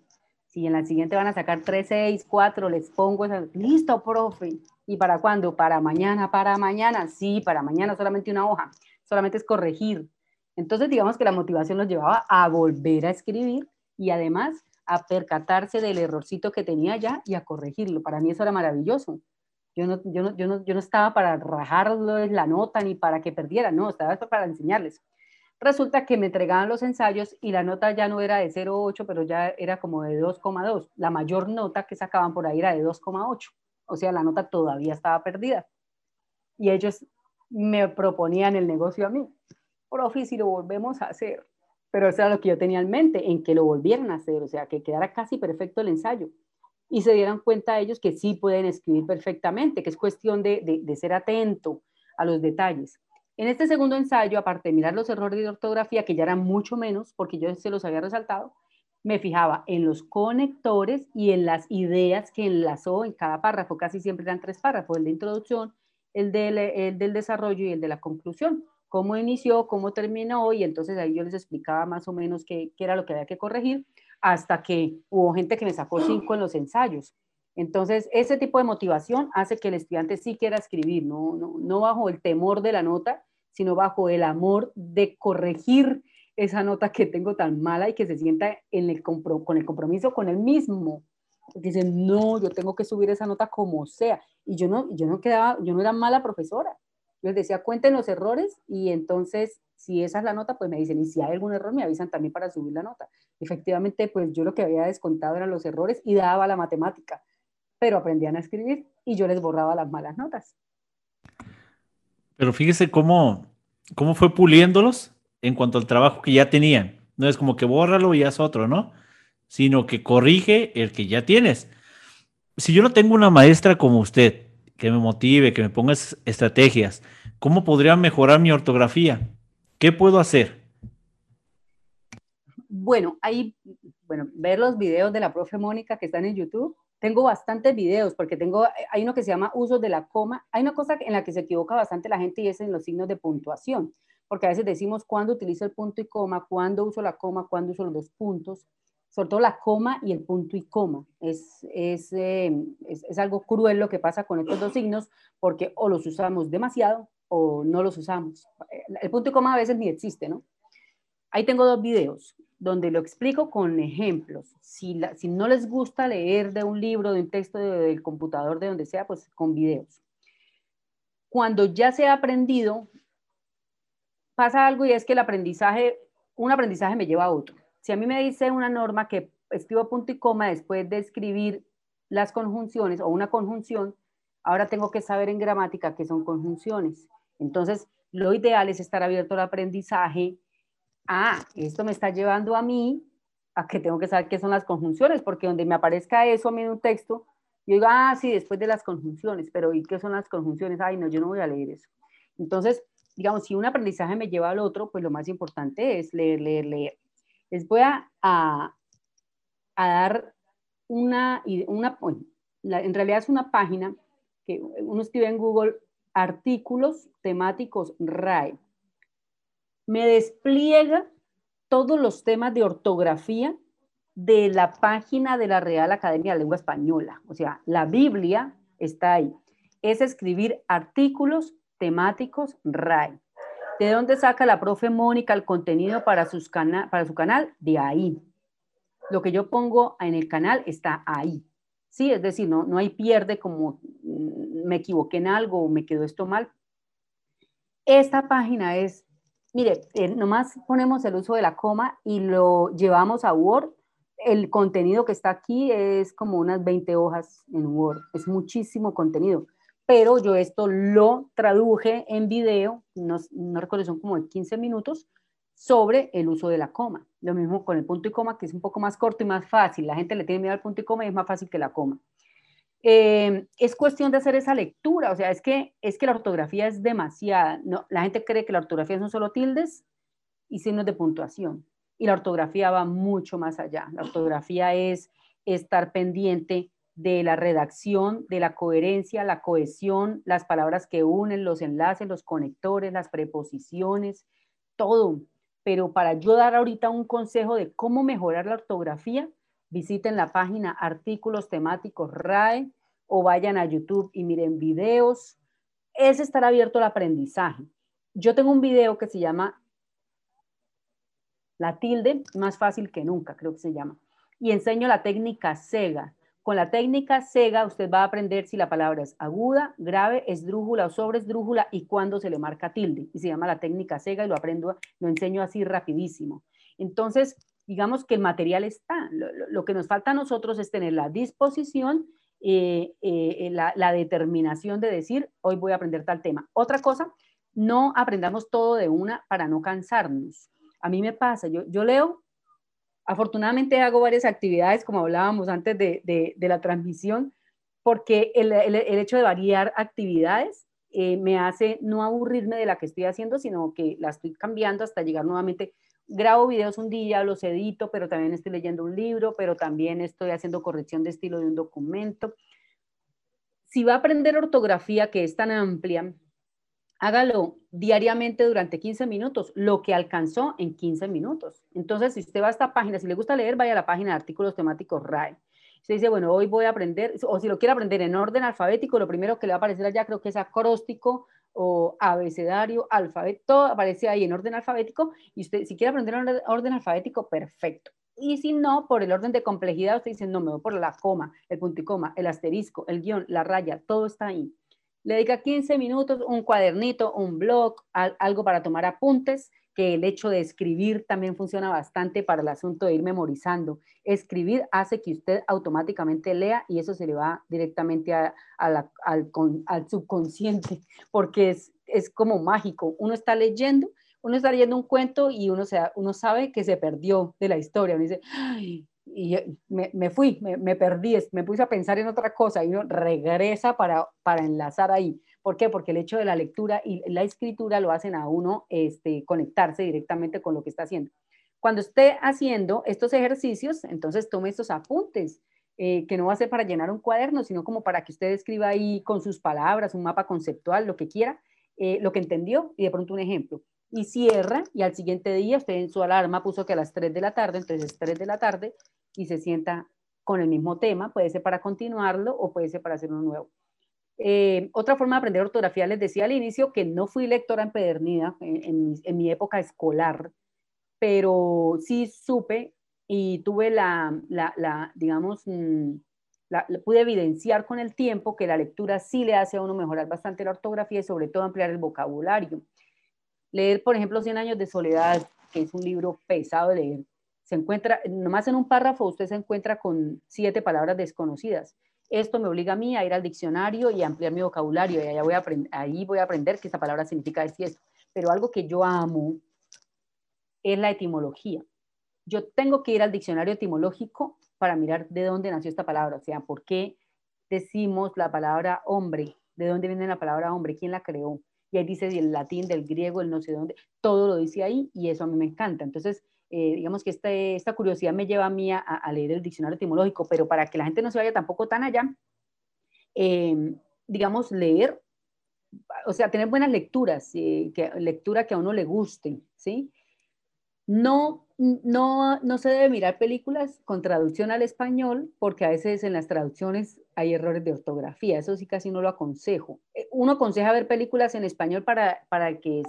Si en la siguiente van a sacar 3, 6, 4, les pongo esa. Listo, profe. ¿Y para cuándo? Para mañana, para mañana. Sí, para mañana solamente una hoja. Solamente es corregir. Entonces, digamos que la motivación los llevaba a volver a escribir y además a percatarse del errorcito que tenía ya y a corregirlo. Para mí eso era maravilloso. Yo no, yo no, yo no, yo no estaba para rajarlo la nota ni para que perdiera, no, estaba para enseñarles. Resulta que me entregaban los ensayos y la nota ya no era de 0,8, pero ya era como de 2,2. La mayor nota que sacaban por ahí era de 2,8. O sea, la nota todavía estaba perdida. Y ellos me proponían el negocio a mí. Profe, si lo volvemos a hacer. Pero eso era lo que yo tenía en mente, en que lo volvieran a hacer, o sea, que quedara casi perfecto el ensayo. Y se dieran cuenta ellos que sí pueden escribir perfectamente, que es cuestión de, de, ser atento a los detalles. En este segundo ensayo, aparte de mirar los errores de ortografía, que ya eran mucho menos, porque yo se los había resaltado, me fijaba en los conectores y en las ideas que enlazó en cada párrafo. Casi siempre eran tres párrafos, el de introducción, el del, del desarrollo y el de la conclusión. Cómo inició, cómo terminó, y entonces ahí yo les explicaba más o menos qué, qué era lo que había que corregir, hasta que hubo gente que me sacó cinco en los ensayos. Entonces, ese tipo de motivación hace que el estudiante sí quiera escribir, no, bajo el temor de la nota, sino bajo el amor de corregir esa nota que tengo tan mala y que se sienta con el compromiso con él mismo. Dicen, no, yo tengo que subir esa nota como sea. Y yo no, yo no quedaba, yo no era mala profesora. Les decía, cuenten los errores y entonces, si esa es la nota, pues me dicen, y si hay algún error, me avisan también para subir la nota. Efectivamente, pues yo lo que había descontado eran los errores y daba la matemática, pero aprendían a escribir y yo les borraba las malas notas. Pero fíjese cómo, cómo fue puliéndolos en cuanto al trabajo que ya tenían. No es como que bórralo y haz otro, ¿no? Sino que corrige el que ya tienes. Si yo no tengo una maestra como usted, que me motive, que me ponga estrategias, ¿cómo podría mejorar mi ortografía? ¿Qué puedo hacer? Bueno, ahí, bueno, ver los videos de la profe Mónica que están en YouTube. Tengo bastantes videos porque tengo, hay uno que se llama usos de la coma. Hay una cosa en la que se equivoca bastante la gente y es en los signos de puntuación, porque a veces decimos cuándo utilizo el punto y coma, cuándo uso la coma, cuándo uso los dos puntos sobre todo la coma y el punto y coma. Es, es, eh, es, es, algo cruel lo que pasa con estos dos signos porque o los usamos demasiado o no los usamos. El punto y coma a veces ni existe, ¿no? Ahí tengo dos videos donde lo explico con ejemplos. Si, la, si no les gusta leer de un libro, de un texto de, del computador, de donde sea, pues con videos. Cuando ya se ha aprendido, pasa algo y es que el aprendizaje, un aprendizaje me lleva a otro. Si a mí me dice una norma que escribo punto y coma después de escribir las conjunciones o una conjunción, ahora tengo que saber en gramática qué son conjunciones. Entonces, lo ideal es estar abierto al aprendizaje. Ah, esto me está llevando a mí a que tengo que saber qué son las conjunciones, porque donde me aparezca eso a mí en un texto, yo digo, ah, sí, después de las conjunciones, pero ¿y qué son las conjunciones? Ay, no, yo no voy a leer eso. Entonces, digamos, si un aprendizaje me lleva al otro, pues lo más importante es leer, leer, leer. Les voy a, a, dar una, una en realidad es una página que uno escribe en Google artículos temáticos RAE. Me despliega todos los temas de ortografía de la página de la Real Academia de Lengua Española. O sea, la Biblia está ahí. Es escribir artículos temáticos RAE. ¿De dónde saca la profe Mónica el contenido para, su canal? De ahí. Lo que yo pongo en el canal está ahí. Sí, es decir, no, no hay pierde como mm, me equivoqué en algo o me quedó esto mal. Esta página es, mire, eh, nomás ponemos el uso de la coma y lo llevamos a Word. El contenido que está aquí es como unas 20 hojas en Word. Es muchísimo contenido pero yo esto lo traduje en video, no, no recuerdo, son como de 15 minutos, sobre el uso de la coma. Lo mismo con el punto y coma, que es un poco más corto y más fácil. La gente le tiene miedo al punto y coma y es más fácil que la coma. Eh, es cuestión de hacer esa lectura, o sea, es que, es que la ortografía es demasiada. No, la gente cree que la ortografía son solo tildes y signos de puntuación. Y la ortografía va mucho más allá. La ortografía es estar pendiente de la redacción, de la coherencia, la cohesión, las palabras que unen, los enlaces, los conectores, las preposiciones, todo. Pero para yo dar ahorita un consejo de cómo mejorar la ortografía, visiten la página artículos temáticos RAE o vayan a YouTube y miren videos. Es estar abierto al aprendizaje. Yo tengo un video que se llama La tilde, más fácil que nunca, creo que se llama. Y enseño la técnica SEGA, con la técnica SEGA usted va a aprender si la palabra es aguda, grave, esdrújula o sobresdrújula y cuándo se le marca tilde. Y se llama la técnica SEGA y lo aprendo, lo enseño así rapidísimo. Entonces, digamos que el material está. Lo, que nos falta a nosotros es tener la disposición, eh, eh, la, determinación de decir, hoy voy a aprender tal tema. Otra cosa, no aprendamos todo de una para no cansarnos. A mí me pasa, yo leo Afortunadamente hago varias actividades, como hablábamos antes de, la transmisión, porque el, hecho de variar actividades eh, me hace no aburrirme de la que estoy haciendo, sino que la estoy cambiando hasta llegar nuevamente. Grabo videos un día, los edito, pero también estoy leyendo un libro, pero también estoy haciendo corrección de estilo de un documento. Si va a aprender ortografía, que es tan amplia, hágalo diariamente durante 15 minutos, lo que alcanzó en 15 minutos. Entonces, si usted va a esta página, si le gusta leer, vaya a la página de artículos temáticos RAE. Usted dice, bueno, hoy voy a aprender, o si lo quiere aprender en orden alfabético, lo primero que le va a aparecer allá creo que es acróstico o abecedario, alfabeto, todo aparece ahí en orden alfabético. Y usted, si quiere aprender en orden alfabético, perfecto. Y si no, por el orden de complejidad, usted dice, no, me voy por la coma, el punto y coma, el asterisco, el guion, la raya, todo está ahí le dedica 15 minutos, un cuadernito, un blog, algo para tomar apuntes, que el hecho de escribir también funciona bastante para el asunto de ir memorizando. Escribir hace que usted automáticamente lea y eso se le va directamente al, al, subconsciente, [laughs] porque es, es como mágico. Uno está leyendo uno está leyendo un cuento y uno, se, uno sabe que se perdió de la historia. Uno dice, y me, fui, me, perdí, me puse a pensar en otra cosa y uno regresa para, para enlazar ahí. ¿Por qué? Porque el hecho de la lectura y la escritura lo hacen a uno este, conectarse directamente con lo que está haciendo. Cuando esté haciendo estos ejercicios, entonces tome estos apuntes, eh, que no va a ser para llenar un cuaderno, sino como para que usted escriba ahí con sus palabras, un mapa conceptual, lo que quiera, eh, lo que entendió y de pronto un ejemplo. Y cierra y al siguiente día usted en su alarma puso que a las 3 de la tarde, entonces es 3 de la tarde y se sienta con el mismo tema, puede ser para continuarlo o puede ser para hacer uno nuevo. Eh, otra forma de aprender ortografía, les decía al inicio que no fui lectora empedernida en, mi época escolar, pero sí supe y tuve la, la, digamos, mm, pude evidenciar con el tiempo que la lectura sí le hace a uno mejorar bastante la ortografía y sobre todo ampliar el vocabulario. Leer, por ejemplo, Cien años de soledad, que es un libro pesado de leer, se encuentra, nomás en un párrafo usted se encuentra con siete palabras desconocidas esto me obliga a mí a ir al diccionario y ampliar mi vocabulario y ahí voy a, ahí voy a aprender que esta palabra significa esto y esto. Pero algo que yo amo es la etimología. Yo tengo que ir al diccionario etimológico para mirar de dónde nació esta palabra, o sea, por qué decimos la palabra hombre, de dónde viene la palabra hombre, quién la creó. Y ahí dice el latín, del griego, el no sé dónde, todo lo dice ahí y eso a mí me encanta. Entonces, eh, digamos que este, esta curiosidad me lleva a mí a, leer el diccionario etimológico, pero para que la gente no se vaya tampoco tan allá, eh, digamos, leer, o sea, tener buenas lecturas, eh, que, lectura que a uno le guste, ¿sí? No, no, no se debe mirar películas con traducción al español, porque a veces en las traducciones hay errores de ortografía, eso sí casi no lo aconsejo. Uno aconseja ver películas en español para, para que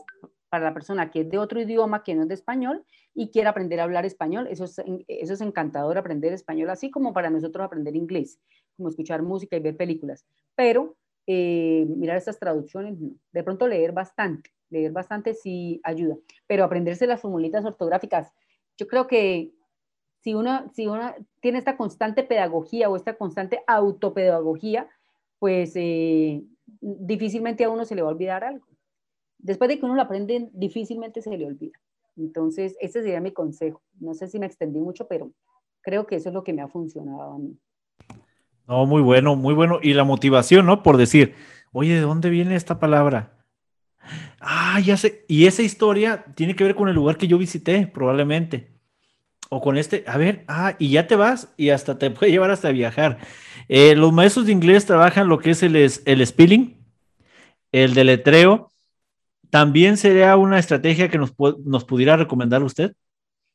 para la persona que es de otro idioma que no es de español y quiere aprender a hablar español. Eso es, encantador aprender español, así como para nosotros aprender inglés, como escuchar música y ver películas. Pero eh, mirar estas traducciones, de pronto leer bastante, leer bastante sí ayuda, pero aprenderse las formulitas ortográficas, yo creo que si uno, si uno tiene esta constante pedagogía o esta constante autopedagogía, pues eh, difícilmente a uno se le va a olvidar algo después de que uno lo aprende, difícilmente se le olvida. Entonces, ese sería mi consejo. No sé si me extendí mucho, pero creo que eso es lo que me ha funcionado a mí. No, muy bueno, muy bueno. Y la motivación, ¿no? Por decir, oye, ¿de dónde viene esta palabra? Ah, ya sé. Y esa historia tiene que ver con el lugar que yo visité, probablemente. O con este, a ver, ah, y ya te vas y hasta te [laughs] puede llevar hasta viajar. Eh, los maestros de inglés trabajan lo que es el, el spelling, el deletreo, ¿También sería una estrategia que nos, nos pudiera recomendar usted?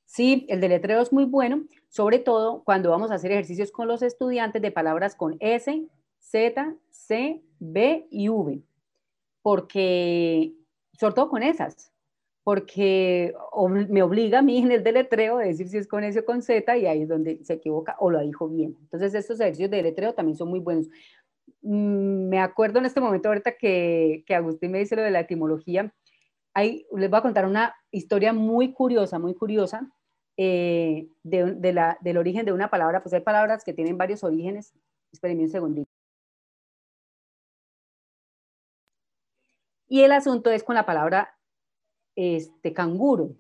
Sí, el deletreo es muy bueno, sobre todo cuando vamos a hacer ejercicios con los estudiantes de palabras con S, Z, C, B y V, porque, sobre todo con esas, porque me obliga a mí en el deletreo a decir si es con S o con Z y ahí es donde se equivoca o lo dijo bien. Entonces estos ejercicios de deletreo también son muy buenos. Mm, me acuerdo en este momento ahorita que, que Agustín me dice lo de la etimología. Ahí les voy a contar una historia muy curiosa, muy curiosa, eh, de, de la, del origen de una palabra. Pues hay palabras que tienen varios orígenes. Espérenme un segundito. Y el asunto es con la palabra este, canguro.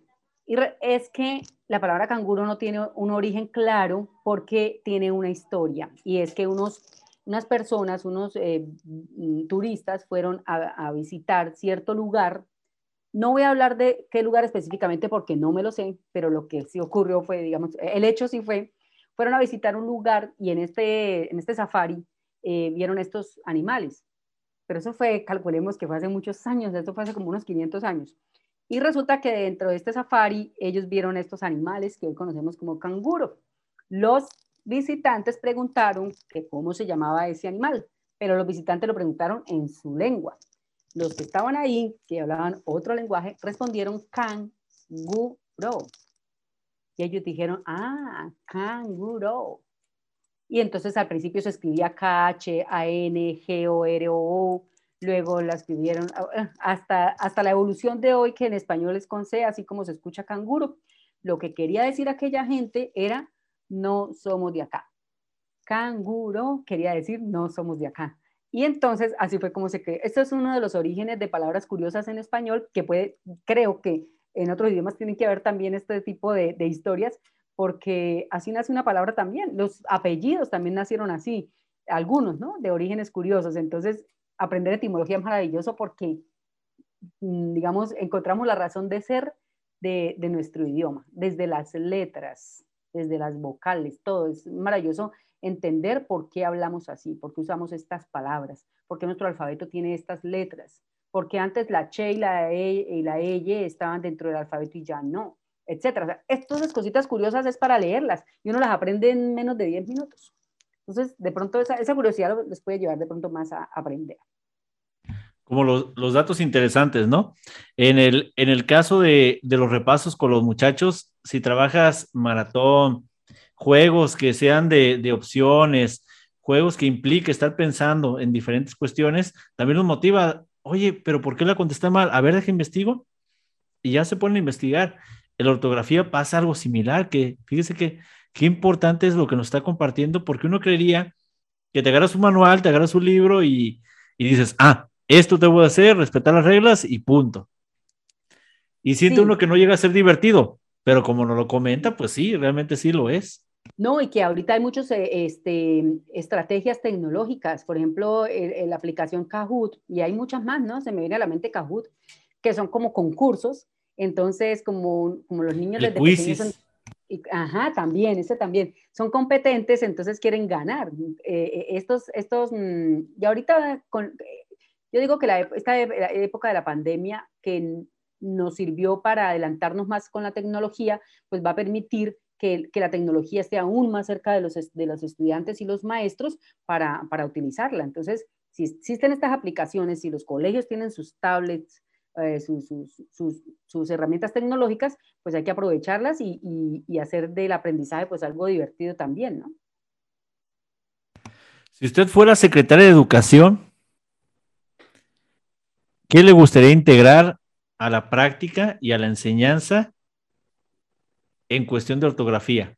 Y es que la palabra canguro no tiene un origen claro porque tiene una historia. Y es que unos unas personas, unos eh, mm, turistas fueron a, visitar cierto lugar. No voy a hablar de qué lugar específicamente porque no me lo sé, pero lo que sí ocurrió fue, digamos, el hecho sí fue, fueron a visitar un lugar y en este, en este safari eh, vieron estos animales. Pero eso fue, calculemos que fue hace muchos años, esto fue hace como unos 500 años. Y resulta que dentro de este safari ellos vieron estos animales que hoy conocemos como canguro. Los visitantes preguntaron que cómo se llamaba ese animal, pero los visitantes lo preguntaron en su lengua. Los que estaban ahí, que hablaban otro lenguaje, respondieron canguro. Y ellos dijeron, ah, canguro. Y entonces al principio se escribía K-H-A-N-G-O-R-O, luego la escribieron ah, hasta, hasta la evolución de hoy, que en español es con C, así como se escucha canguro. Lo que quería decir aquella gente era no somos de acá. Canguro quería decir no somos de acá. Y entonces así fue como se creó. Esto es uno de los orígenes de palabras curiosas en español que puede, creo que en otros idiomas tienen que haber también este tipo de, historias, porque así nace una palabra también. Los apellidos también nacieron así, algunos, ¿no? De orígenes curiosos. Entonces, aprender etimología es maravilloso porque, mm, digamos, encontramos la razón de ser de, de nuestro idioma, desde las letras, desde las vocales, todo. Es maravilloso entender por qué hablamos así, por qué usamos estas palabras, por qué nuestro alfabeto tiene estas letras, porque antes la che y la e y la eye estaban dentro del alfabeto y ya no etcétera. estas cositas curiosas es para leerlas y uno las aprende en menos de 10 minutos. Entonces, de pronto esa, esa curiosidad les puede llevar de pronto más a aprender. Como los, los datos interesantes, ¿no? En el, en el caso de, de los repasos con los muchachos, si trabajas maratón, juegos que sean de, de opciones, juegos que implique estar pensando en diferentes cuestiones, también nos motiva, oye, pero ¿por qué la contesté mal? A ver, deja investigo. Y ya se ponen a investigar en la ortografía pasa algo similar, que fíjese que qué importante es lo que nos está compartiendo, porque uno creería que te agarras un manual, te agarras un libro y, dices, ah, esto te voy a hacer, respetar las reglas y punto. Y siente uno que no llega a ser divertido, pero como nos lo comenta, pues sí, realmente sí lo es. No, y que ahorita hay muchas eh, este, estrategias tecnológicas, por ejemplo, la aplicación Kahoot, y hay muchas más, ¿no? Se me viene a la mente Kahoot, que son como concursos entonces, como, como los niños desde pequeños son, ajá, también, ese también, son competentes, entonces quieren ganar. Eh, eh, estos, estos, mm, y ahorita, con, yo digo que la, esta época de la pandemia que nos sirvió para adelantarnos más con la tecnología, pues va a permitir que, la tecnología esté aún más cerca de los, de los estudiantes y los maestros para, utilizarla. Entonces, si existen estas aplicaciones, si los colegios tienen sus tablets, eh, sus, herramientas tecnológicas, pues hay que aprovecharlas y, y, hacer del aprendizaje pues algo divertido también, ¿no? Si usted fuera secretaria de Educación, ¿qué le gustaría integrar a la práctica y a la enseñanza en cuestión de ortografía?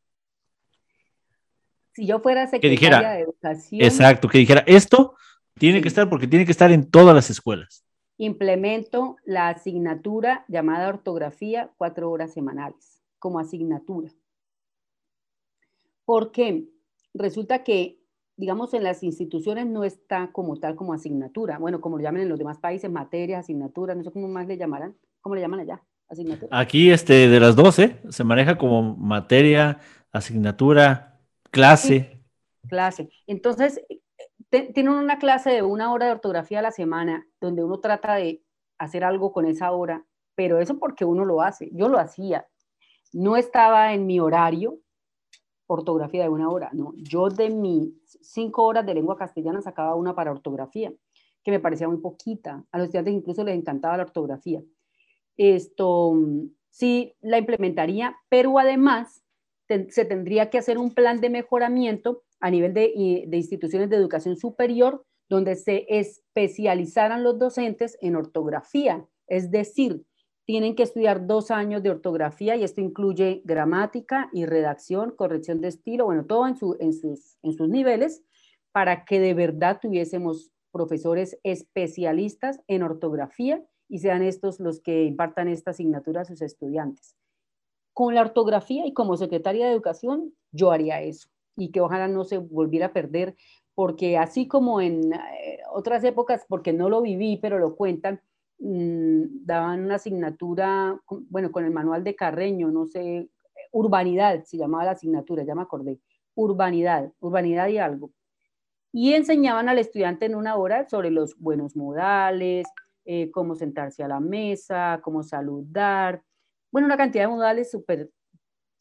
Si yo fuera secretaria de Educación. Exacto, que dijera, esto tiene que estar porque tiene que estar en todas las escuelas implemento la asignatura llamada ortografía cuatro horas semanales como asignatura. Porque resulta que, digamos, en las instituciones no está como tal como asignatura. Bueno, como lo llaman en los demás países, materia, asignatura, no sé cómo más le llamarán. ¿Cómo le llaman allá? Asignatura. Aquí, este, de las 12, se maneja como materia, asignatura, clase. clase. Entonces, tienen una clase de una hora de ortografía a la semana donde uno trata de hacer algo con esa hora, pero eso porque uno lo hace. Yo lo hacía. No estaba en mi horario ortografía de una hora, no. Yo de mis cinco horas de lengua castellana sacaba una para ortografía, que me parecía muy poquita. A los estudiantes incluso les encantaba la ortografía. Esto sí la implementaría, pero además se tendría que hacer un plan de mejoramiento a nivel de, instituciones de educación superior donde se especializaran los docentes en ortografía, es decir, tienen que estudiar dos años de ortografía y esto incluye gramática y redacción, corrección de estilo, bueno, todo en, en, sus, niveles, para que de verdad tuviésemos profesores especialistas en ortografía y sean estos los que impartan esta asignatura a sus estudiantes. Con la ortografía y como secretaria de educación, yo haría eso y que ojalá no se volviera a perder, porque así como en eh, otras épocas, porque no lo viví, pero lo cuentan, daban una asignatura, bueno, con el manual de Carreño, no sé, urbanidad se llamaba la asignatura, ya me acordé, urbanidad, urbanidad y algo. Y enseñaban al estudiante en una hora sobre los buenos modales, eh, cómo sentarse a la mesa, cómo saludar, bueno, una cantidad de modales súper,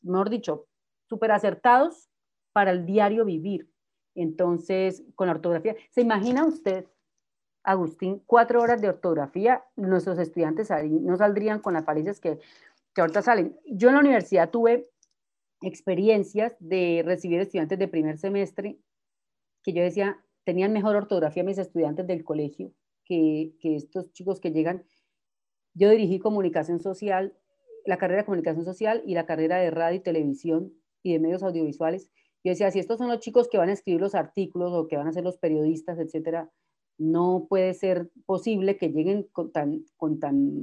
mejor dicho, súper acertados para el diario vivir. Entonces, con la ortografía, ¿se imagina usted, Agustín, cuatro horas de ortografía? Nuestros estudiantes no saldrían con las que, que ahorita salen. Yo en la universidad tuve experiencias de recibir estudiantes de primer semestre que yo decía, tenían mejor ortografía mis estudiantes del colegio que, que estos chicos que llegan. Yo dirigí comunicación social, la carrera de comunicación social y la carrera de radio y televisión y de medios audiovisuales. Yo decía, si estos son los chicos que van a escribir los artículos o que van a ser los periodistas, etcétera, no puede ser posible que lleguen con tan,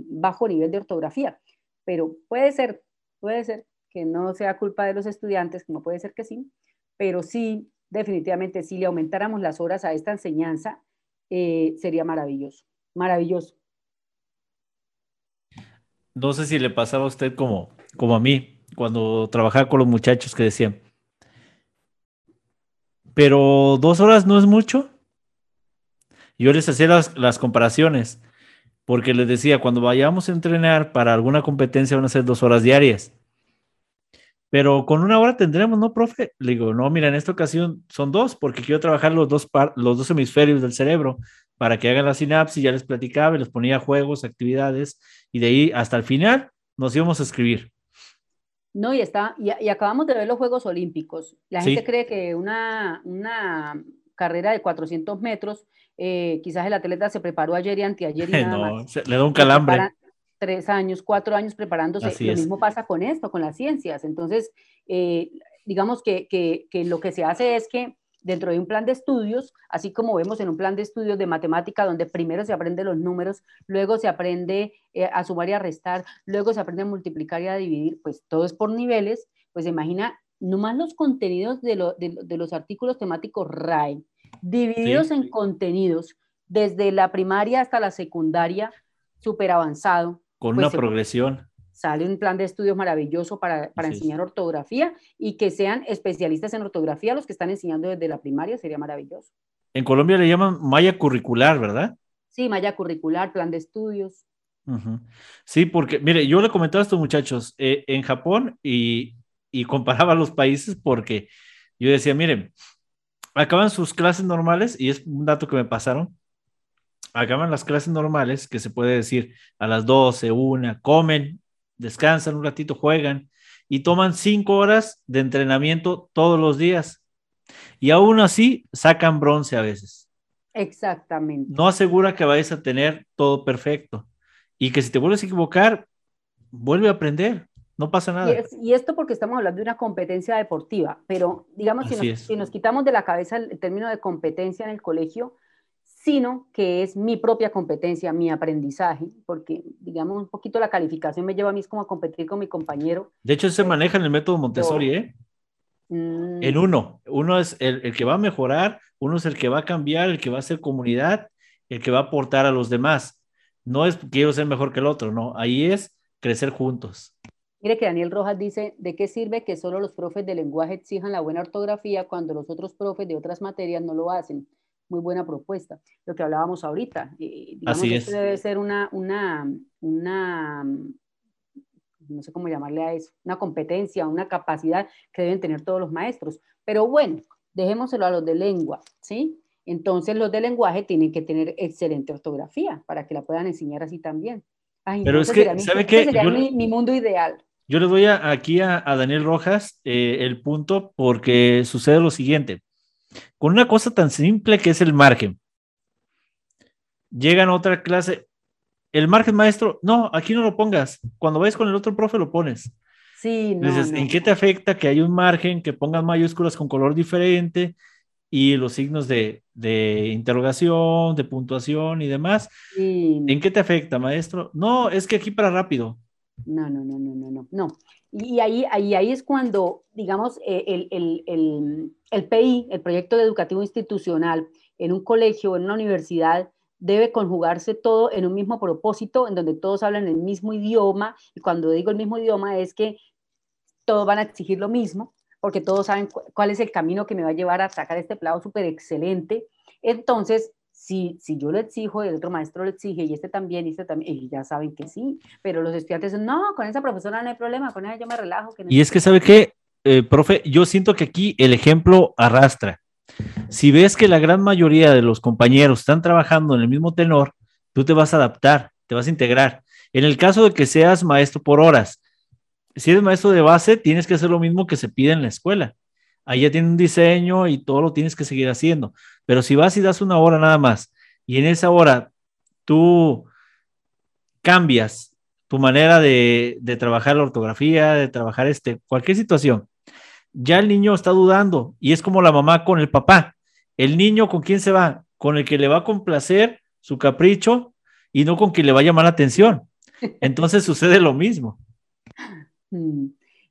bajo nivel de ortografía. Pero puede ser, puede ser que no sea culpa de los estudiantes, como puede ser que sí, pero sí, definitivamente, si le aumentáramos las horas a esta enseñanza, eh, sería maravilloso, maravilloso. No sé si le pasaba a usted como, como a mí, cuando trabajaba con los muchachos que decían, pero dos horas no es mucho. Yo les hacía las, las comparaciones, porque les decía, cuando vayamos a entrenar para alguna competencia van a ser dos horas diarias. Pero con una hora tendremos, ¿no, profe? Le digo, no, mira, en esta ocasión son dos, porque quiero trabajar los dos, los dos hemisferios del cerebro para que hagan la sinapsis, ya les platicaba, y les ponía juegos, actividades, y de ahí hasta el final nos íbamos a escribir. No, y, está, y, acabamos de ver los Juegos Olímpicos. La gente cree que una, una carrera de 400 metros, eh, quizás el atleta se preparó ayer y anteayer y [laughs] nada no, le da un calambre. Tres años, cuatro años preparándose. lo mismo pasa con esto, con las ciencias. Entonces, eh, digamos que, que, que lo que se hace es que dentro de un plan de estudios, así como vemos en un plan de estudios de matemática, donde primero se aprende los números, luego se aprende eh, a sumar y a restar, luego se aprende a multiplicar y a dividir, pues todo es por niveles, pues imagina nomás los contenidos de, los artículos temáticos RAE, divididos en contenidos, desde la primaria hasta la secundaria, súper avanzado. Con una pues, progresión sale un plan de estudios maravilloso para, enseñar ortografía y que sean especialistas en ortografía los que están enseñando desde la primaria, sería maravilloso. En Colombia le llaman malla curricular, ¿verdad? Sí, malla curricular, plan de estudios. Sí, porque, mire, yo le comentaba a estos muchachos eh, en Japón y, y comparaba los países porque yo decía, miren, acaban sus clases normales y es un dato que me pasaron. Acaban las clases normales, que se puede decir a las 12, una, comen, descansan un ratito, juegan y toman cinco horas de entrenamiento todos los días. Y aún así sacan bronce a veces. Exactamente. No asegura que vayas a tener todo perfecto. Y que si te vuelves a equivocar, vuelve a aprender. No pasa nada. Y, esto porque estamos hablando de una competencia deportiva, pero digamos, si si nos, quitamos de la cabeza el término de competencia en el colegio, sino que es mi propia competencia, mi aprendizaje, porque digamos un poquito la calificación me lleva a mí como a competir con mi compañero. De hecho, se maneja en el método Montessori, ¿eh? Mm. En uno, uno es el, que va a mejorar, uno es el que va a cambiar, el que va a ser comunidad, el que va a aportar a los demás. No es quiero ser mejor que el otro, no, ahí es crecer juntos. Mire que Daniel Rojas dice, ¿de qué sirve que solo los profes de lenguaje exijan la buena ortografía cuando los otros profes de otras materias no lo hacen? muy buena propuesta. Lo que hablábamos ahorita. Eh, digamos, Así es. debe ser una, una, una, no sé cómo llamarle a eso, una competencia, una capacidad que deben tener todos los maestros. Pero bueno, dejémoselo a los de lengua, ¿sí? Entonces los de lenguaje tienen que tener excelente ortografía para que la puedan enseñar así también. Pero es que, ¿sabe qué? Sería mi, mundo ideal. Yo le doy aquí a, Daniel Rojas eh, el punto porque sucede lo siguiente con una cosa tan simple que es el margen. Llegan a otra clase, el margen maestro, no, aquí no lo pongas. Cuando vayas con el otro profe lo pones. Sí, no, ¿en qué te afecta que hay un margen, que pongan mayúsculas con color diferente y los signos de, interrogación, de puntuación y demás? ¿En qué te afecta, maestro? No, es que aquí para rápido. No, no, no, no, no, no. no. Y ahí, ahí, ahí es cuando, digamos, eh, el, el, el, el, PI, el Proyecto Educativo Institucional, en un colegio, en una universidad, debe conjugarse todo en un mismo propósito, en donde todos hablan el mismo idioma. Y cuando digo el mismo idioma es que todos van a exigir lo mismo, porque todos saben cuál es el camino que me va a llevar a sacar este plado súper excelente. Entonces, si, si yo lo exijo, el otro maestro lo exige y este también, y este también, y ya saben que sí, pero los estudiantes no, con esa profesora no hay problema, con ella yo me relajo. y es que, ¿sabe qué, eh, profe? Yo siento que aquí el ejemplo arrastra. Si ves que la gran mayoría de los compañeros están trabajando en el mismo tenor, tú te vas a adaptar, te vas a integrar. En el caso de que seas maestro por horas, si eres maestro de base, tienes que hacer lo mismo que se pide en la escuela ahí ya tiene un diseño y todo lo tienes que seguir haciendo. Pero si vas y das una hora nada más y en esa hora tú cambias tu manera de, trabajar la ortografía, de trabajar este, cualquier situación, ya el niño está dudando y es como la mamá con el papá. El niño con quién se va? Con el que le va a complacer su capricho y no con quien le va a llamar la atención. Entonces [laughs] sucede lo mismo. Mm.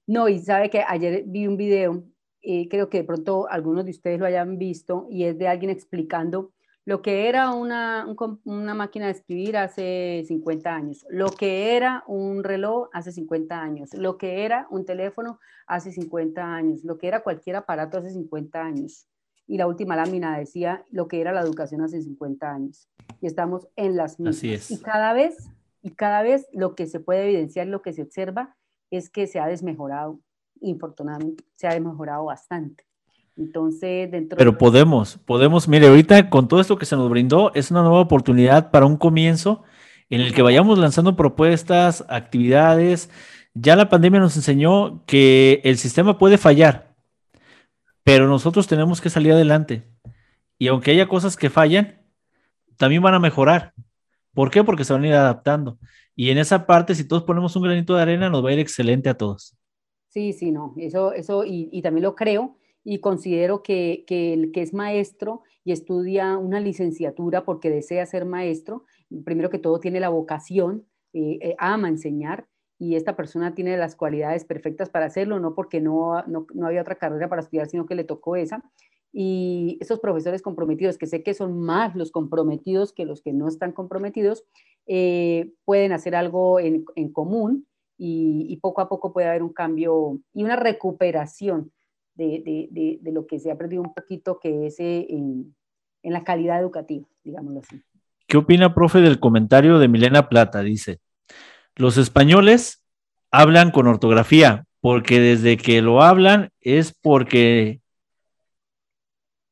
No, y sabe que ayer vi un video, eh, creo que de pronto algunos de ustedes lo hayan visto, y es de alguien explicando lo que era una, una, máquina de escribir hace 50 años, lo que era un reloj hace 50 años, lo que era un teléfono hace 50 años, lo que era cualquier aparato hace 50 años. Y la última lámina decía lo que era la educación hace 50 años. Y estamos en las mismas. Así es. Y cada vez, y cada vez lo que se puede evidenciar, lo que se observa, es que se ha desmejorado, infortunadamente, se ha desmejorado bastante. Entonces, dentro Pero podemos, podemos, mire, ahorita con todo esto que se nos brindó, es una nueva oportunidad para un comienzo en el que vayamos lanzando propuestas, actividades. Ya la pandemia nos enseñó que el sistema puede fallar, pero nosotros tenemos que salir adelante. Y aunque haya cosas que fallan, también van a mejorar. ¿Por qué? Porque se van a ir adaptando. Y en esa parte, si todos ponemos un granito de arena, nos va a ir excelente a todos. Sí, sí, no, eso, eso, y, y también lo creo y considero que, el que es maestro y estudia una licenciatura porque desea ser maestro, primero que todo tiene la vocación, eh, eh, ama enseñar y esta persona tiene las cualidades perfectas para hacerlo, no porque no, no, había otra carrera para estudiar, sino que le tocó esa. Y esos profesores comprometidos, que sé que son más los comprometidos que los que no están comprometidos, eh, pueden hacer algo en, común y, poco a poco puede haber un cambio y una recuperación de, lo que se ha perdido un poquito, que es eh, en, la calidad educativa, digámoslo así. ¿Qué opina, profe, del comentario de Milena Plata? Dice, los españoles hablan con ortografía, porque desde que lo hablan es porque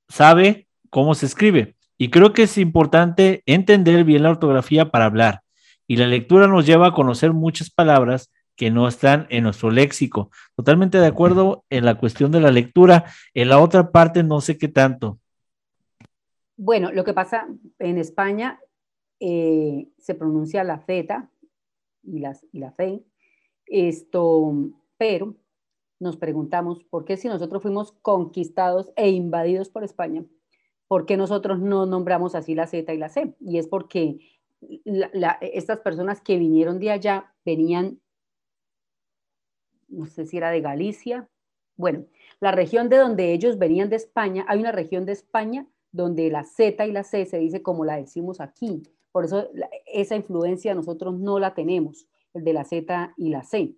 sabe cómo se escribe. Y creo que es importante entender bien la ortografía para hablar. Y la lectura nos lleva a conocer muchas palabras que no están en nuestro léxico. Totalmente de acuerdo en la cuestión de la lectura. En la otra parte no sé qué tanto. Bueno, lo que pasa en España eh, se pronuncia la Z y, las, y la fe, esto, pero nos preguntamos por qué si nosotros fuimos conquistados e invadidos por España, ¿por qué nosotros no nombramos así la Z y la C? Y es porque estas personas que vinieron de allá venían no sé si era de Galicia. Bueno, la región de donde ellos venían de España, hay una región de España donde la Z y la C se dice como la decimos aquí. Por eso esa influencia nosotros no la tenemos, el de la Z y la C.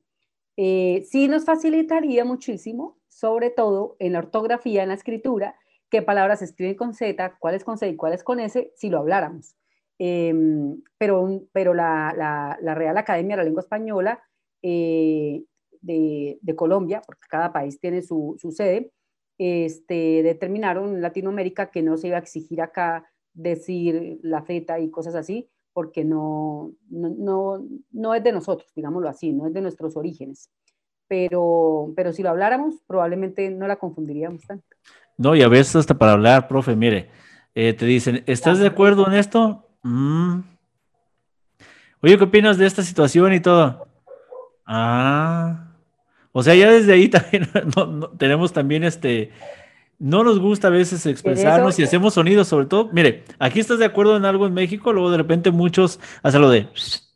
Eh, sí nos facilitaría muchísimo, sobre todo en la ortografía, en la escritura, qué palabras se escriben con Z, cuáles con C y cuáles con S, si lo habláramos. Em, pero pero la, Real Academia de la Lengua Española eh, de, Colombia, porque cada país tiene su, sede, este, determinaron en Latinoamérica que no se iba a exigir acá decir la feta y cosas así, porque no, no, no, es de nosotros, digámoslo así, no es de nuestros orígenes. Pero, pero si lo habláramos, probablemente no la confundiríamos tanto. No, y a veces hasta para hablar, profe, mire, eh, te dicen, ¿estás de acuerdo en esto? Mm. Oye, ¿qué opinas de esta situación y todo? Ah, o sea, ya desde ahí [laughs] también tenemos también este, no nos gusta a veces expresarnos y hacemos sonidos, sobre todo, mire, aquí estás de acuerdo en algo en México, luego de repente muchos hacen lo de,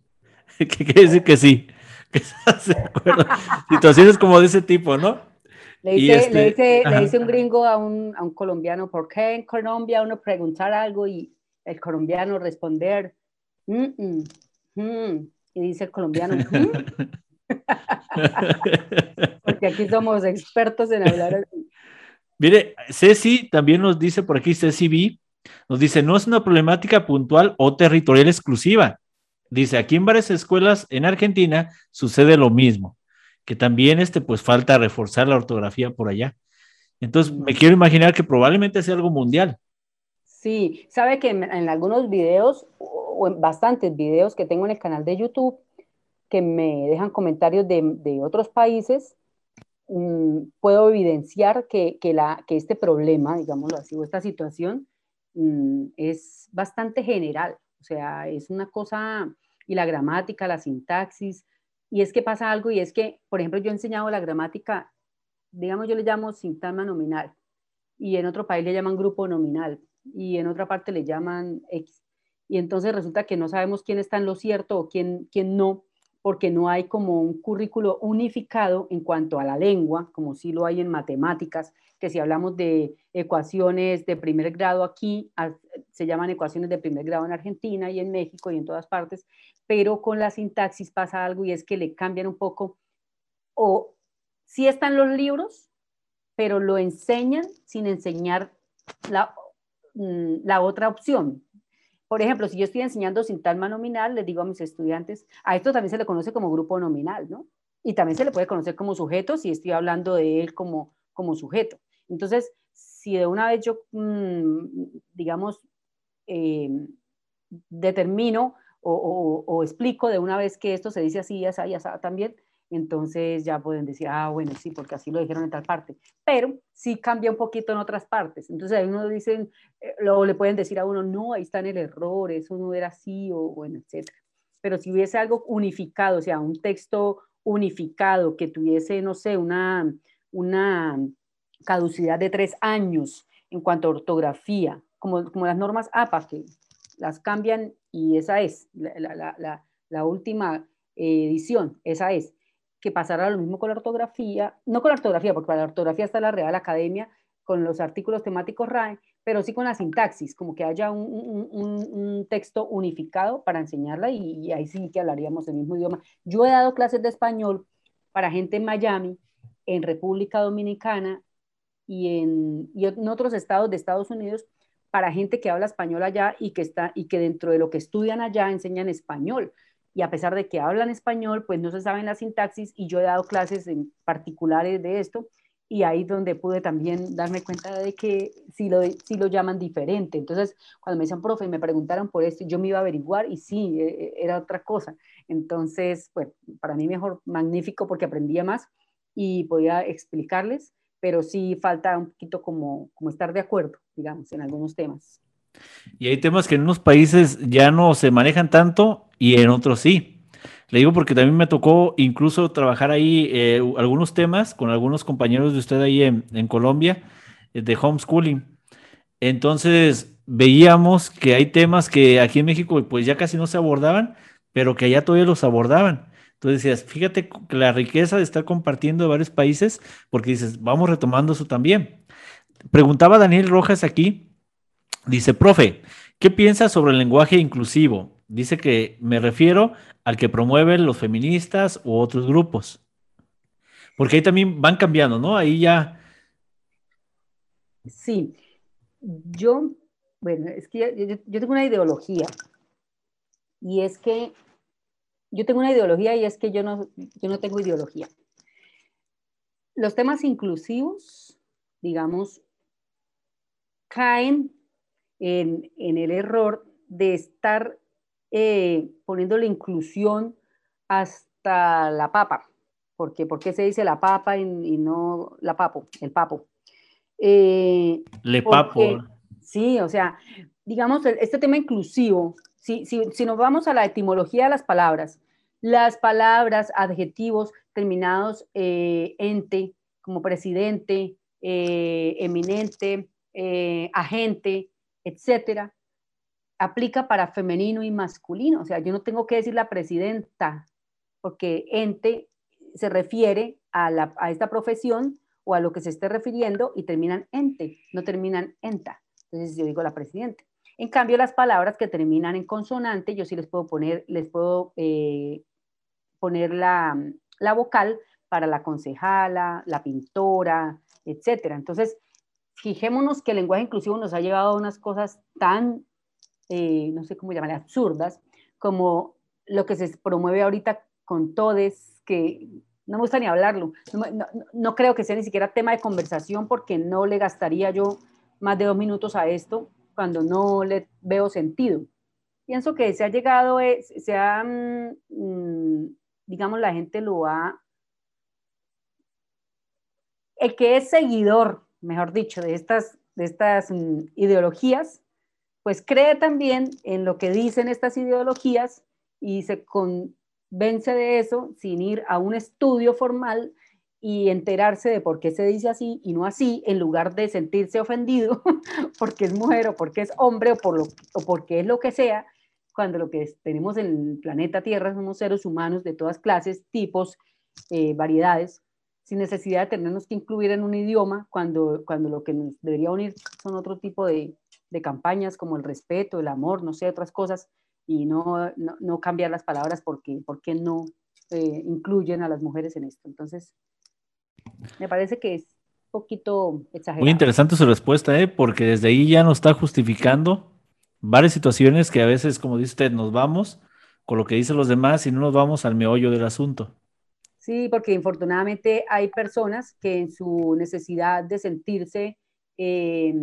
[laughs] que quiere decir que sí, [laughs] que estás de acuerdo. Situaciones como de ese tipo, ¿no? Le dice, este, le dice, le dice un gringo a un, a un, colombiano, ¿por qué en Colombia uno preguntar algo y el colombiano responder, mm, mm", y dice el colombiano, mm"? [laughs] Porque aquí somos expertos en hablar así. Mire, Ceci también nos dice por aquí, Ceci B, nos dice, no es una problemática puntual o territorial exclusiva. Dice, aquí en varias escuelas en Argentina sucede lo mismo, que también este, pues falta reforzar la ortografía por allá. Entonces, me quiero imaginar que probablemente sea algo mundial. Sí, sabe que en, en algunos videos, o en bastantes videos que tengo en el canal de YouTube, que me dejan comentarios de, otros países, mm, puedo evidenciar que, la, que este problema, digámoslo así, o esta situación mm, es bastante general. O sea, es una cosa, y la gramática, la sintaxis, y es que pasa algo, y es que, por ejemplo, yo he enseñado la gramática, digamos, yo le llamo sintagma nominal, y en otro país le llaman grupo nominal, y en otra parte le llaman X. Y entonces resulta que no sabemos quién está en lo cierto o quién, quién no, porque no hay como un currículo unificado en cuanto a la lengua, como sí lo hay en matemáticas, que si hablamos de ecuaciones de primer grado aquí, se llaman ecuaciones de primer grado en Argentina y en México y en todas partes, pero con la sintaxis pasa algo y es que le cambian un poco, o sí están los libros, pero lo enseñan sin enseñar la, mm, la otra opción, por ejemplo, si yo estoy enseñando sintagma nominal, les digo a mis estudiantes, a esto también se le conoce como grupo nominal, ¿no? Y también se le puede conocer como sujeto si estoy hablando de él como, como sujeto. Entonces, si de una vez yo, mm, digamos, eh, determino o, explico de una vez que esto se dice así, ya ya también, entonces ya pueden decir, ah, bueno, sí, porque así lo dijeron en tal parte, pero sí cambia un poquito en otras partes. Entonces ahí uno dicen, eh, luego le pueden decir a uno, no, ahí está en el error, eso no era así, o bueno, etc. Pero si hubiese algo unificado, o sea, un texto unificado que tuviese, no sé, una, una caducidad de tres años en cuanto a ortografía, como, como las normas APA, que las cambian y esa es la, la, la, la última edición, esa es que pasara lo mismo con la ortografía, no con la ortografía, porque para la ortografía está la Real Academia con los artículos temáticos RAE, pero sí con la sintaxis, como que haya un, texto unificado para enseñarla y, ahí sí que hablaríamos el mismo idioma. Yo he dado clases de español para gente en Miami, en República Dominicana y en, y en otros estados de Estados Unidos para gente que habla español allá y que, está, y que dentro de lo que estudian allá enseñan español y a pesar de que hablan español, pues no se saben la sintaxis y yo he dado clases en particulares de esto y ahí donde pude también darme cuenta de que sí lo, sí lo llaman diferente. Entonces, cuando me decían, profe, y me preguntaron por esto, yo me iba a averiguar y sí, e, e, era otra cosa. Entonces, pues para mí mejor, magnífico porque aprendía más y podía explicarles, pero sí falta un poquito como, como estar de acuerdo, digamos, en algunos temas. Y hay temas que en unos países ya no se manejan tanto y en otros sí. Le digo porque también me tocó incluso trabajar ahí eh, algunos temas con algunos compañeros de usted ahí en, Colombia eh, de homeschooling. Entonces veíamos que hay temas que aquí en México pues ya casi no se abordaban, pero que allá todavía los abordaban. Entonces decías, fíjate la riqueza de estar compartiendo de varios países, porque dices, vamos retomando eso también. Preguntaba Daniel Rojas aquí, dice, profe, ¿qué piensas sobre el lenguaje inclusivo? Dice que me refiero al que promueven los feministas u otros grupos. Porque ahí también van cambiando, ¿no? Ahí ya. Sí. Yo, bueno, es que yo, tengo una ideología. Y es que yo tengo una ideología y es que yo no, yo no tengo ideología. Los temas inclusivos, digamos, caen en, en el error de estar eh, poniendo la inclusión hasta la papa. Porque, ¿Por qué se dice la papa y, no la papo, el papo? Eh, Le papo. Sí, o sea, digamos, este tema inclusivo, si, si, nos vamos a la etimología de las palabras, las palabras, adjetivos terminados eh, ente, como presidente, eminente, agente, etcétera, aplica para femenino y masculino. O sea, yo no tengo que decir la presidenta, porque ente se refiere a, la, a esta profesión o a lo que se esté refiriendo y terminan ente, no terminan enta. Entonces yo digo la presidenta. En cambio, las palabras que terminan en consonante, yo sí les puedo poner, les puedo eh, poner la, la, vocal para la concejala, la pintora, etcétera. Entonces, fijémonos que el lenguaje inclusivo nos ha llevado a unas cosas tan eh, no sé cómo llamar, absurdas, como lo que se promueve ahorita con todes, que no me gusta ni hablarlo, no, creo que sea ni siquiera tema de conversación porque no le gastaría yo más de dos minutos a esto cuando no le veo sentido. Pienso que se ha llegado, eh, se ha, mm, digamos, la gente lo ha... El que es seguidor, mejor dicho, de estas, de estas mm, ideologías, pues cree también en lo que dicen estas ideologías y se convence de eso sin ir a un estudio formal y enterarse de por qué se dice así y no así, en lugar de sentirse ofendido [laughs] porque es mujer o porque es hombre o, por lo, o porque es lo que sea, cuando lo que tenemos en el planeta Tierra somos seres humanos de todas clases, tipos, eh, variedades, sin necesidad de tenernos que incluir en un idioma, cuando, cuando lo que nos debería unir son otro tipo de, de campañas como el respeto, el amor, no sé, otras cosas, y no, no, no cambiar las palabras porque, porque no eh, incluyen a las mujeres en esto. Entonces, me parece que es un poquito exagerado. Muy interesante su respuesta, ¿eh? porque desde ahí ya nos está justificando varias situaciones que a veces, como dice usted, nos vamos con lo que dicen los demás y no nos vamos al meollo del asunto. Sí, porque infortunadamente hay personas que en su necesidad de sentirse eh,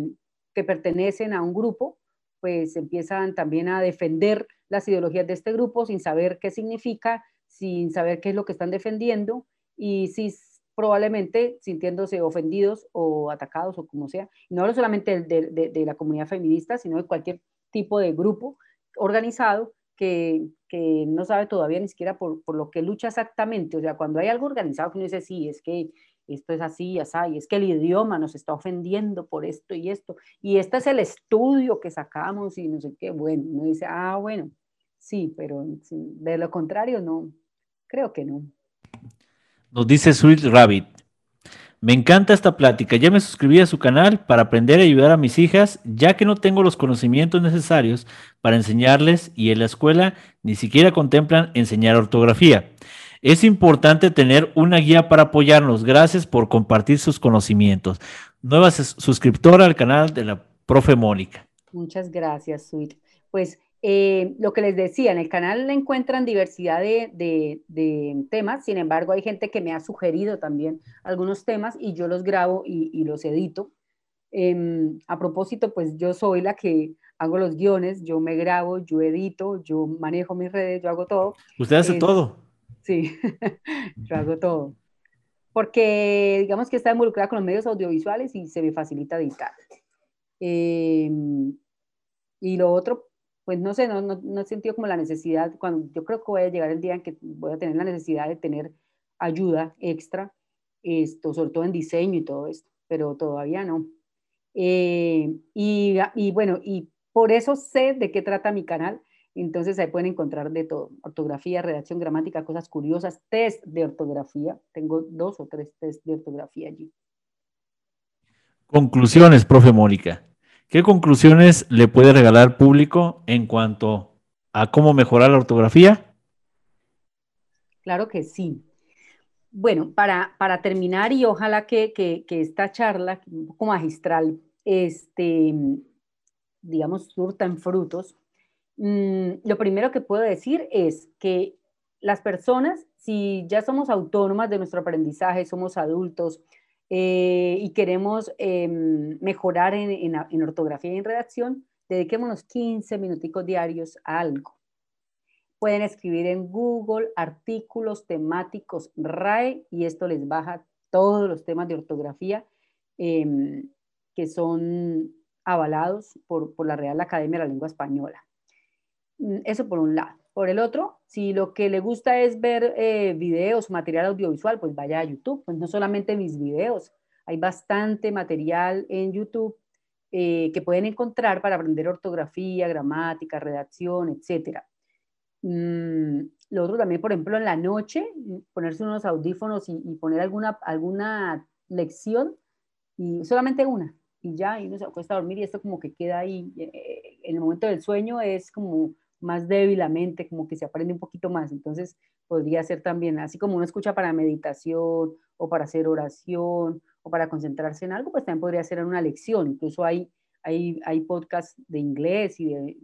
que pertenecen a un grupo, pues empiezan también a defender las ideologías de este grupo sin saber qué significa, sin saber qué es lo que están defendiendo y si probablemente sintiéndose ofendidos o atacados o como sea. No hablo solamente de, de, la comunidad feminista, sino de cualquier tipo de grupo organizado que, que no sabe todavía ni siquiera por, por, lo que lucha exactamente. O sea, cuando hay algo organizado que uno dice, sí, es que esto es así, así, es que el idioma nos está ofendiendo por esto y esto, y este es el estudio que sacamos y no sé qué, bueno, uno dice, ah, bueno, sí, pero de lo contrario, no, creo que no. Nos dice Sweet Rabbit. Me encanta esta plática. Ya me suscribí a su canal para aprender y ayudar a mis hijas, ya que no tengo los conocimientos necesarios para enseñarles y en la escuela ni siquiera contemplan enseñar ortografía. Es importante tener una guía para apoyarnos. Gracias por compartir sus conocimientos. Nueva suscriptora al canal de la profe Mónica. Muchas gracias, Sweet. Pues eh, lo que les decía, en el canal encuentran diversidad de, temas, sin embargo hay gente que me ha sugerido también algunos temas y yo los grabo y, los edito. Em, a propósito, pues yo soy la que hago los guiones, yo me grabo, yo edito, yo manejo mis redes, yo hago todo. Usted hace todo. Sí, [laughs] yo hago todo. Porque digamos que está involucrada con los medios audiovisuales y se me facilita editar. Em, y lo otro, pues no sé, no, he sentido como la necesidad, cuando yo creo que voy a llegar el día en que voy a tener la necesidad de tener ayuda extra, esto, sobre todo en diseño y todo esto, pero todavía no. Eh, y, y, bueno, y por eso sé de qué trata mi canal, entonces ahí pueden encontrar de todo, ortografía, redacción, gramática, cosas curiosas, test de ortografía. Tengo dos o tres test de ortografía allí. Conclusiones, profe Mónica. ¿Qué conclusiones le puede regalar público en cuanto a cómo mejorar la ortografía? Claro que sí. Bueno, para, para terminar y ojalá que, que, esta charla, un poco magistral, este, digamos, surta en frutos, Mm, lo primero que puedo decir es que las personas, si ya somos autónomas de nuestro aprendizaje, somos adultos eh, y queremos em, mejorar en, ortografía y en redacción, dediquémonos 15 minuticos diarios a algo. Pueden escribir en Google artículos temáticos RAE y esto les baja todos los temas de ortografía em, que son avalados por, la Real Academia de la Lengua Española. Mm, eso por un lado. Por el otro, si lo que le gusta es ver eh, videos, material audiovisual, pues vaya a YouTube. Pues no solamente mis videos, hay bastante material en YouTube eh, que pueden encontrar para aprender ortografía, gramática, redacción, etc. Mm, lo otro también, por ejemplo, en la noche, ponerse unos audífonos y, poner alguna, alguna lección, y solamente una, y ya, y uno se acuesta dormir y esto como que queda ahí. Eh, en el momento del sueño es como más débilmente, como que se aprende un poquito más. Entonces, podría ser también, así como uno escucha para meditación o para hacer oración o para concentrarse en algo, pues también podría ser una lección. Incluso hay, hay, hay podcasts de inglés y de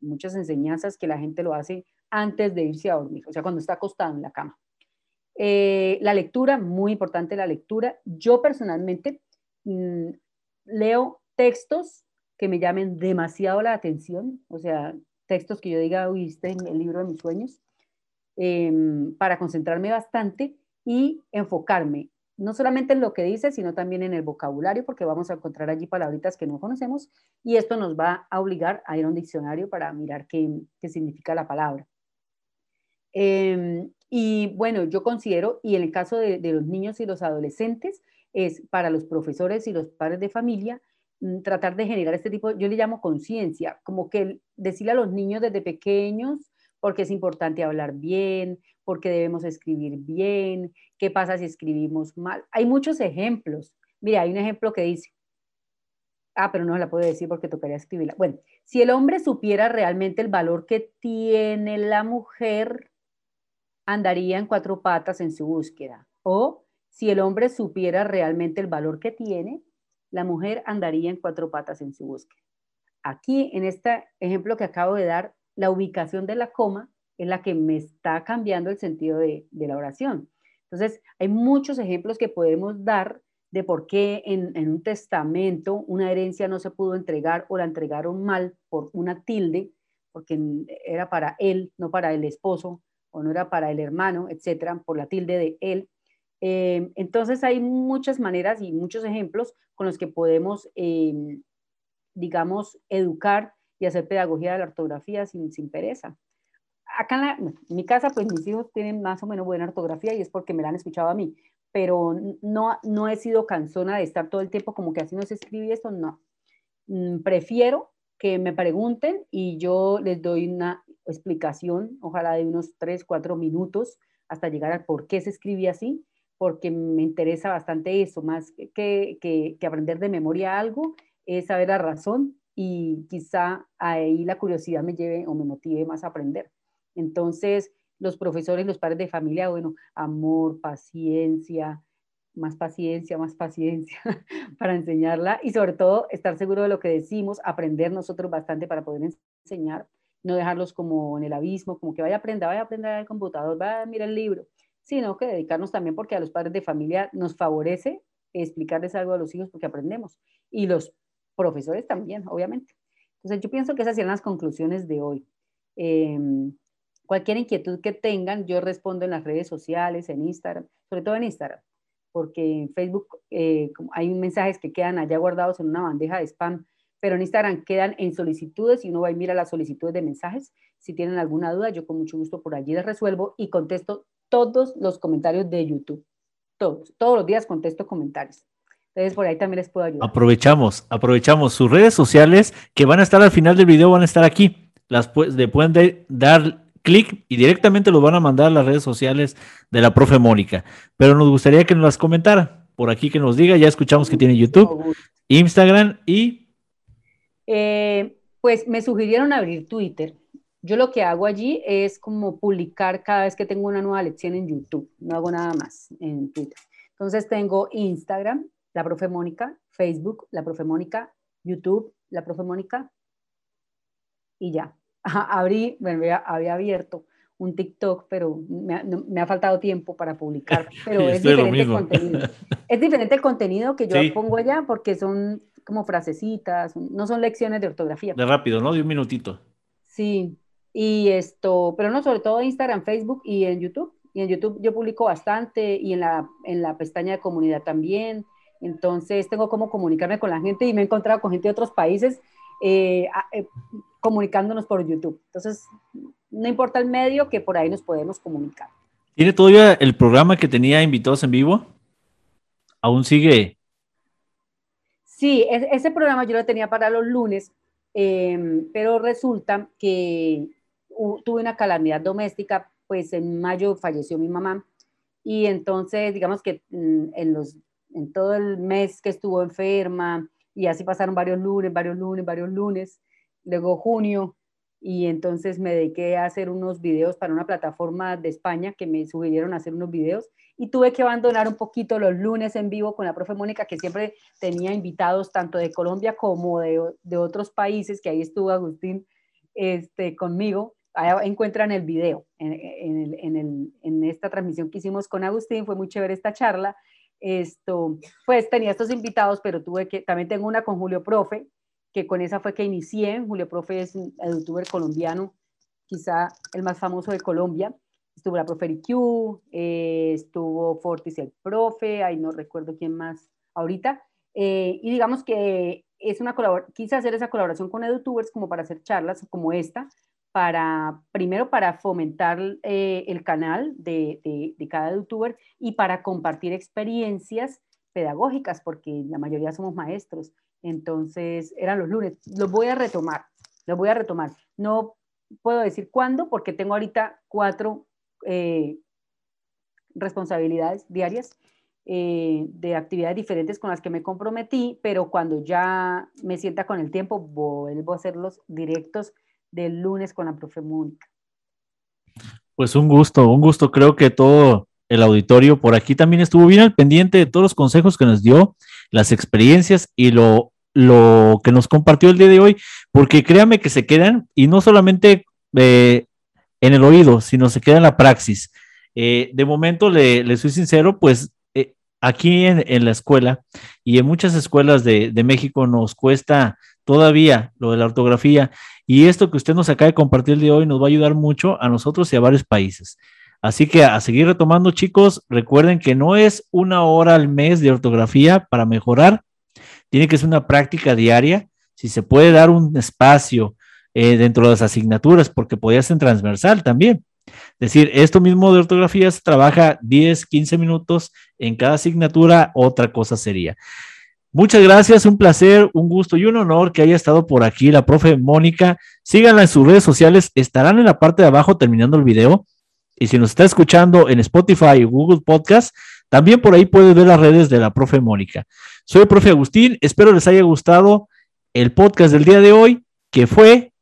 muchas enseñanzas que la gente lo hace antes de irse a dormir, o sea, cuando está acostado en la cama. Eh, la lectura, muy importante la lectura. Yo personalmente mm, leo textos que me llamen demasiado la atención, o sea, textos que yo diga, uy, este es el libro de mis sueños, em, para concentrarme bastante y enfocarme, no solamente en lo que dice, sino también en el vocabulario, porque vamos a encontrar allí palabritas que no conocemos y esto nos va a obligar a ir a un diccionario para mirar qué, qué significa la palabra. Em, y bueno, yo considero, y en el caso de, los niños y los adolescentes, es para los profesores y los padres de familia, tratar de generar este tipo, yo le llamo conciencia, como que decirle a los niños desde pequeños, porque es importante hablar bien, porque debemos escribir bien, qué pasa si escribimos mal. Hay muchos ejemplos. Mira, hay un ejemplo que dice, ah, pero no la puedo decir porque tocaría escribirla. Bueno, si el hombre supiera realmente el valor que tiene la mujer, andaría en cuatro patas en su búsqueda. O si el hombre supiera realmente el valor que tiene, la mujer andaría en cuatro patas en su búsqueda. Aquí, en este ejemplo que acabo de dar, la ubicación de la coma es la que me está cambiando el sentido de, la oración. Entonces, hay muchos ejemplos que podemos dar de por qué en, en, un testamento una herencia no se pudo entregar o la entregaron mal por una tilde, porque era para él, no para el esposo, o no era para el hermano, etcétera, por la tilde de él. Eh, entonces hay muchas maneras y muchos ejemplos con los que podemos, eh, digamos, educar y hacer pedagogía de la ortografía sin, sin pereza. Acá en, mi casa, pues mis hijos tienen más o menos buena ortografía y es porque me la han escuchado a mí, pero no, no he sido cansona de estar todo el tiempo como que así no se escribe esto, no. Mm, prefiero que me pregunten y yo les doy una explicación, ojalá de unos 3, 4 minutos, hasta llegar al por qué se escribe así, porque me interesa bastante eso, más que, que, que aprender de memoria algo, es saber la razón y quizá ahí la curiosidad me lleve o me motive más a aprender. Entonces, los profesores, los padres de familia, bueno, amor, paciencia, más paciencia, más paciencia [laughs] para enseñarla y sobre todo estar seguro de lo que decimos, aprender nosotros bastante para poder enseñar, no dejarlos como en el abismo, como que vaya a aprender, vaya a aprender al computador, vaya a mirar el libro, sino que dedicarnos también porque a los padres de familia nos favorece explicarles algo a los hijos porque aprendemos y los profesores también, obviamente. Entonces yo pienso que esas serían las conclusiones de hoy. Em, cualquier inquietud que tengan, yo respondo en las redes sociales, en Instagram, sobre todo en Instagram porque en Facebook eh, hay mensajes que quedan allá guardados en una bandeja de spam, pero en Instagram quedan en solicitudes y uno va y mira las solicitudes de mensajes. Si tienen alguna duda, yo con mucho gusto por allí les resuelvo y contesto todos los comentarios de YouTube. Todos, todos los días contesto comentarios. Entonces, por ahí también les puedo ayudar. Aprovechamos, aprovechamos sus redes sociales que van a estar al final del video, van a estar aquí. Las le pueden dar clic y directamente los van a mandar a las redes sociales de la profe Mónica. Pero nos gustaría que nos las comentara por aquí, que nos diga. Ya escuchamos que tiene YouTube, Instagram y. Eh, pues me sugirieron abrir Twitter. Yo lo que hago allí es como publicar cada vez que tengo una nueva lección en YouTube. No hago nada más en Twitter. Entonces tengo Instagram, la profe Mónica, Facebook, la profe Mónica, YouTube, la profe Mónica y ya abrí, bueno, había, abierto un TikTok, pero me ha, faltado tiempo para publicar, [laughs] pero es diferente el contenido. Es diferente el contenido que yo pongo allá porque son como frasecitas, no son lecciones de ortografía. De rápido, ¿no? De un minutito. Sí, y esto, pero no, sobre todo Instagram, Facebook y en YouTube. Y en YouTube yo publico bastante y en la, en la pestaña de comunidad también. Entonces tengo cómo comunicarme con la gente y me he encontrado con gente de otros países eh, eh, comunicándonos por YouTube. Entonces, no importa el medio, que por ahí nos podemos comunicar. ¿Tiene todavía el programa que tenía invitados en vivo? ¿Aún sigue? Sí, ese programa yo lo tenía para los lunes, em, pero resulta que tuve una calamidad doméstica, pues en mayo falleció mi mamá y entonces digamos que mm, en, los, en todo el mes que estuvo enferma, y así pasaron varios lunes, varios lunes, varios lunes, luego junio, y entonces me dediqué a hacer unos videos para una plataforma de España que me sugirieron hacer unos videos y tuve que abandonar un poquito los lunes en vivo con la profe Mónica que siempre tenía invitados tanto de Colombia como de, de otros países que ahí estuvo Agustín este, conmigo. Ahí encuentran el video en, en, en, el, en esta transmisión que hicimos con Agustín, fue muy chévere esta charla esto, pues tenía estos invitados, pero tuve que, también tengo una con Julio Profe, que con esa fue que inicié. Julio Profe es un youtuber colombiano, quizá el más famoso de Colombia. Estuvo la profe IQ, eh, estuvo Fortis el profe, ahí no recuerdo quién más ahorita. Eh, y digamos que es una quise hacer esa colaboración con edutubers como para hacer charlas como esta, para, primero para fomentar eh, el canal de, de, cada youtuber y para compartir experiencias pedagógicas, porque la mayoría somos maestros. Entonces, eran los lunes. Los voy a retomar, los voy a retomar. No puedo decir cuándo, porque tengo ahorita cuatro eh, responsabilidades diarias eh, de actividades diferentes con las que me comprometí, pero cuando ya me sienta con el tiempo, vuelvo a hacerlos directos del lunes con la profe Mónica. Pues un gusto, un gusto. Creo que todo el auditorio por aquí también estuvo bien al pendiente de todos los consejos que nos dio, las experiencias y lo, lo que nos compartió el día de hoy, porque créame que se quedan y no solamente eh, en el oído, sino se queda en la praxis. Eh, de momento, le, le, soy sincero, pues eh, aquí en, en, la escuela y en muchas escuelas de, de México nos cuesta todavía lo de la ortografía y esto que usted nos acaba de compartir de hoy nos va a ayudar mucho a nosotros y a varios países. Así que a seguir retomando, chicos, recuerden que no es una hora al mes de ortografía para mejorar, tiene que ser una práctica diaria. Si se puede dar un espacio eh, dentro de las asignaturas, porque podría ser transversal también. Es decir, esto mismo de ortografía se trabaja 10, 15 minutos en cada asignatura, otra cosa sería. Muchas gracias, un placer, un gusto y un honor que haya estado por aquí la profe Mónica. Síganla en sus redes sociales, estarán en la parte de abajo terminando el video. Y si nos está escuchando en Spotify o Google Podcast, también por ahí puedes ver las redes de la profe Mónica. Soy el profe Agustín, espero les haya gustado el podcast del día de hoy, que fue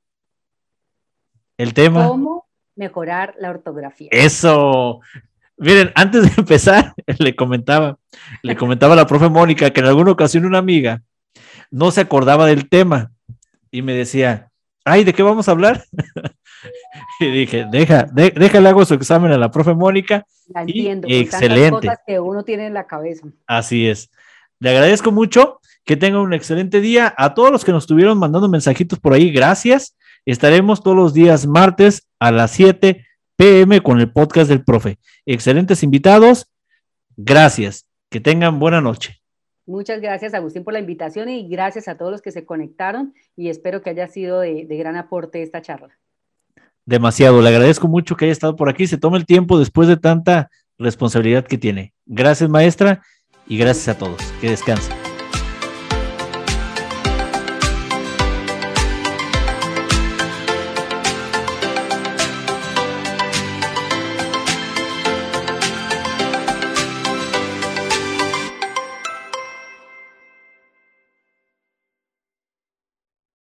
el tema. ¿Cómo mejorar la ortografía? Eso. Miren, antes de [laughs] empezar, le comentaba, le comentaba a la profe Mónica que en alguna ocasión una amiga no se acordaba del tema y me decía, ay, ¿de qué vamos a hablar? [laughs] y dije, deja, de, déjale hago su examen a la profe Mónica. La entiendo, y excelente. cosas que uno tiene en la cabeza. Así es. Le agradezco mucho, que tenga un excelente día. A todos los que nos estuvieron mandando mensajitos por ahí, gracias. Estaremos todos los días martes a las 7 pm con el podcast del profe. Excelentes invitados. Gracias. Que tengan buena noche. Muchas gracias, Agustín, por la invitación y gracias a todos los que se conectaron y espero que haya sido de, de gran aporte esta charla. Demasiado. Le agradezco mucho que haya estado por aquí. Se toma el tiempo después de tanta responsabilidad que tiene. Gracias, maestra, y gracias a todos. Que descansen.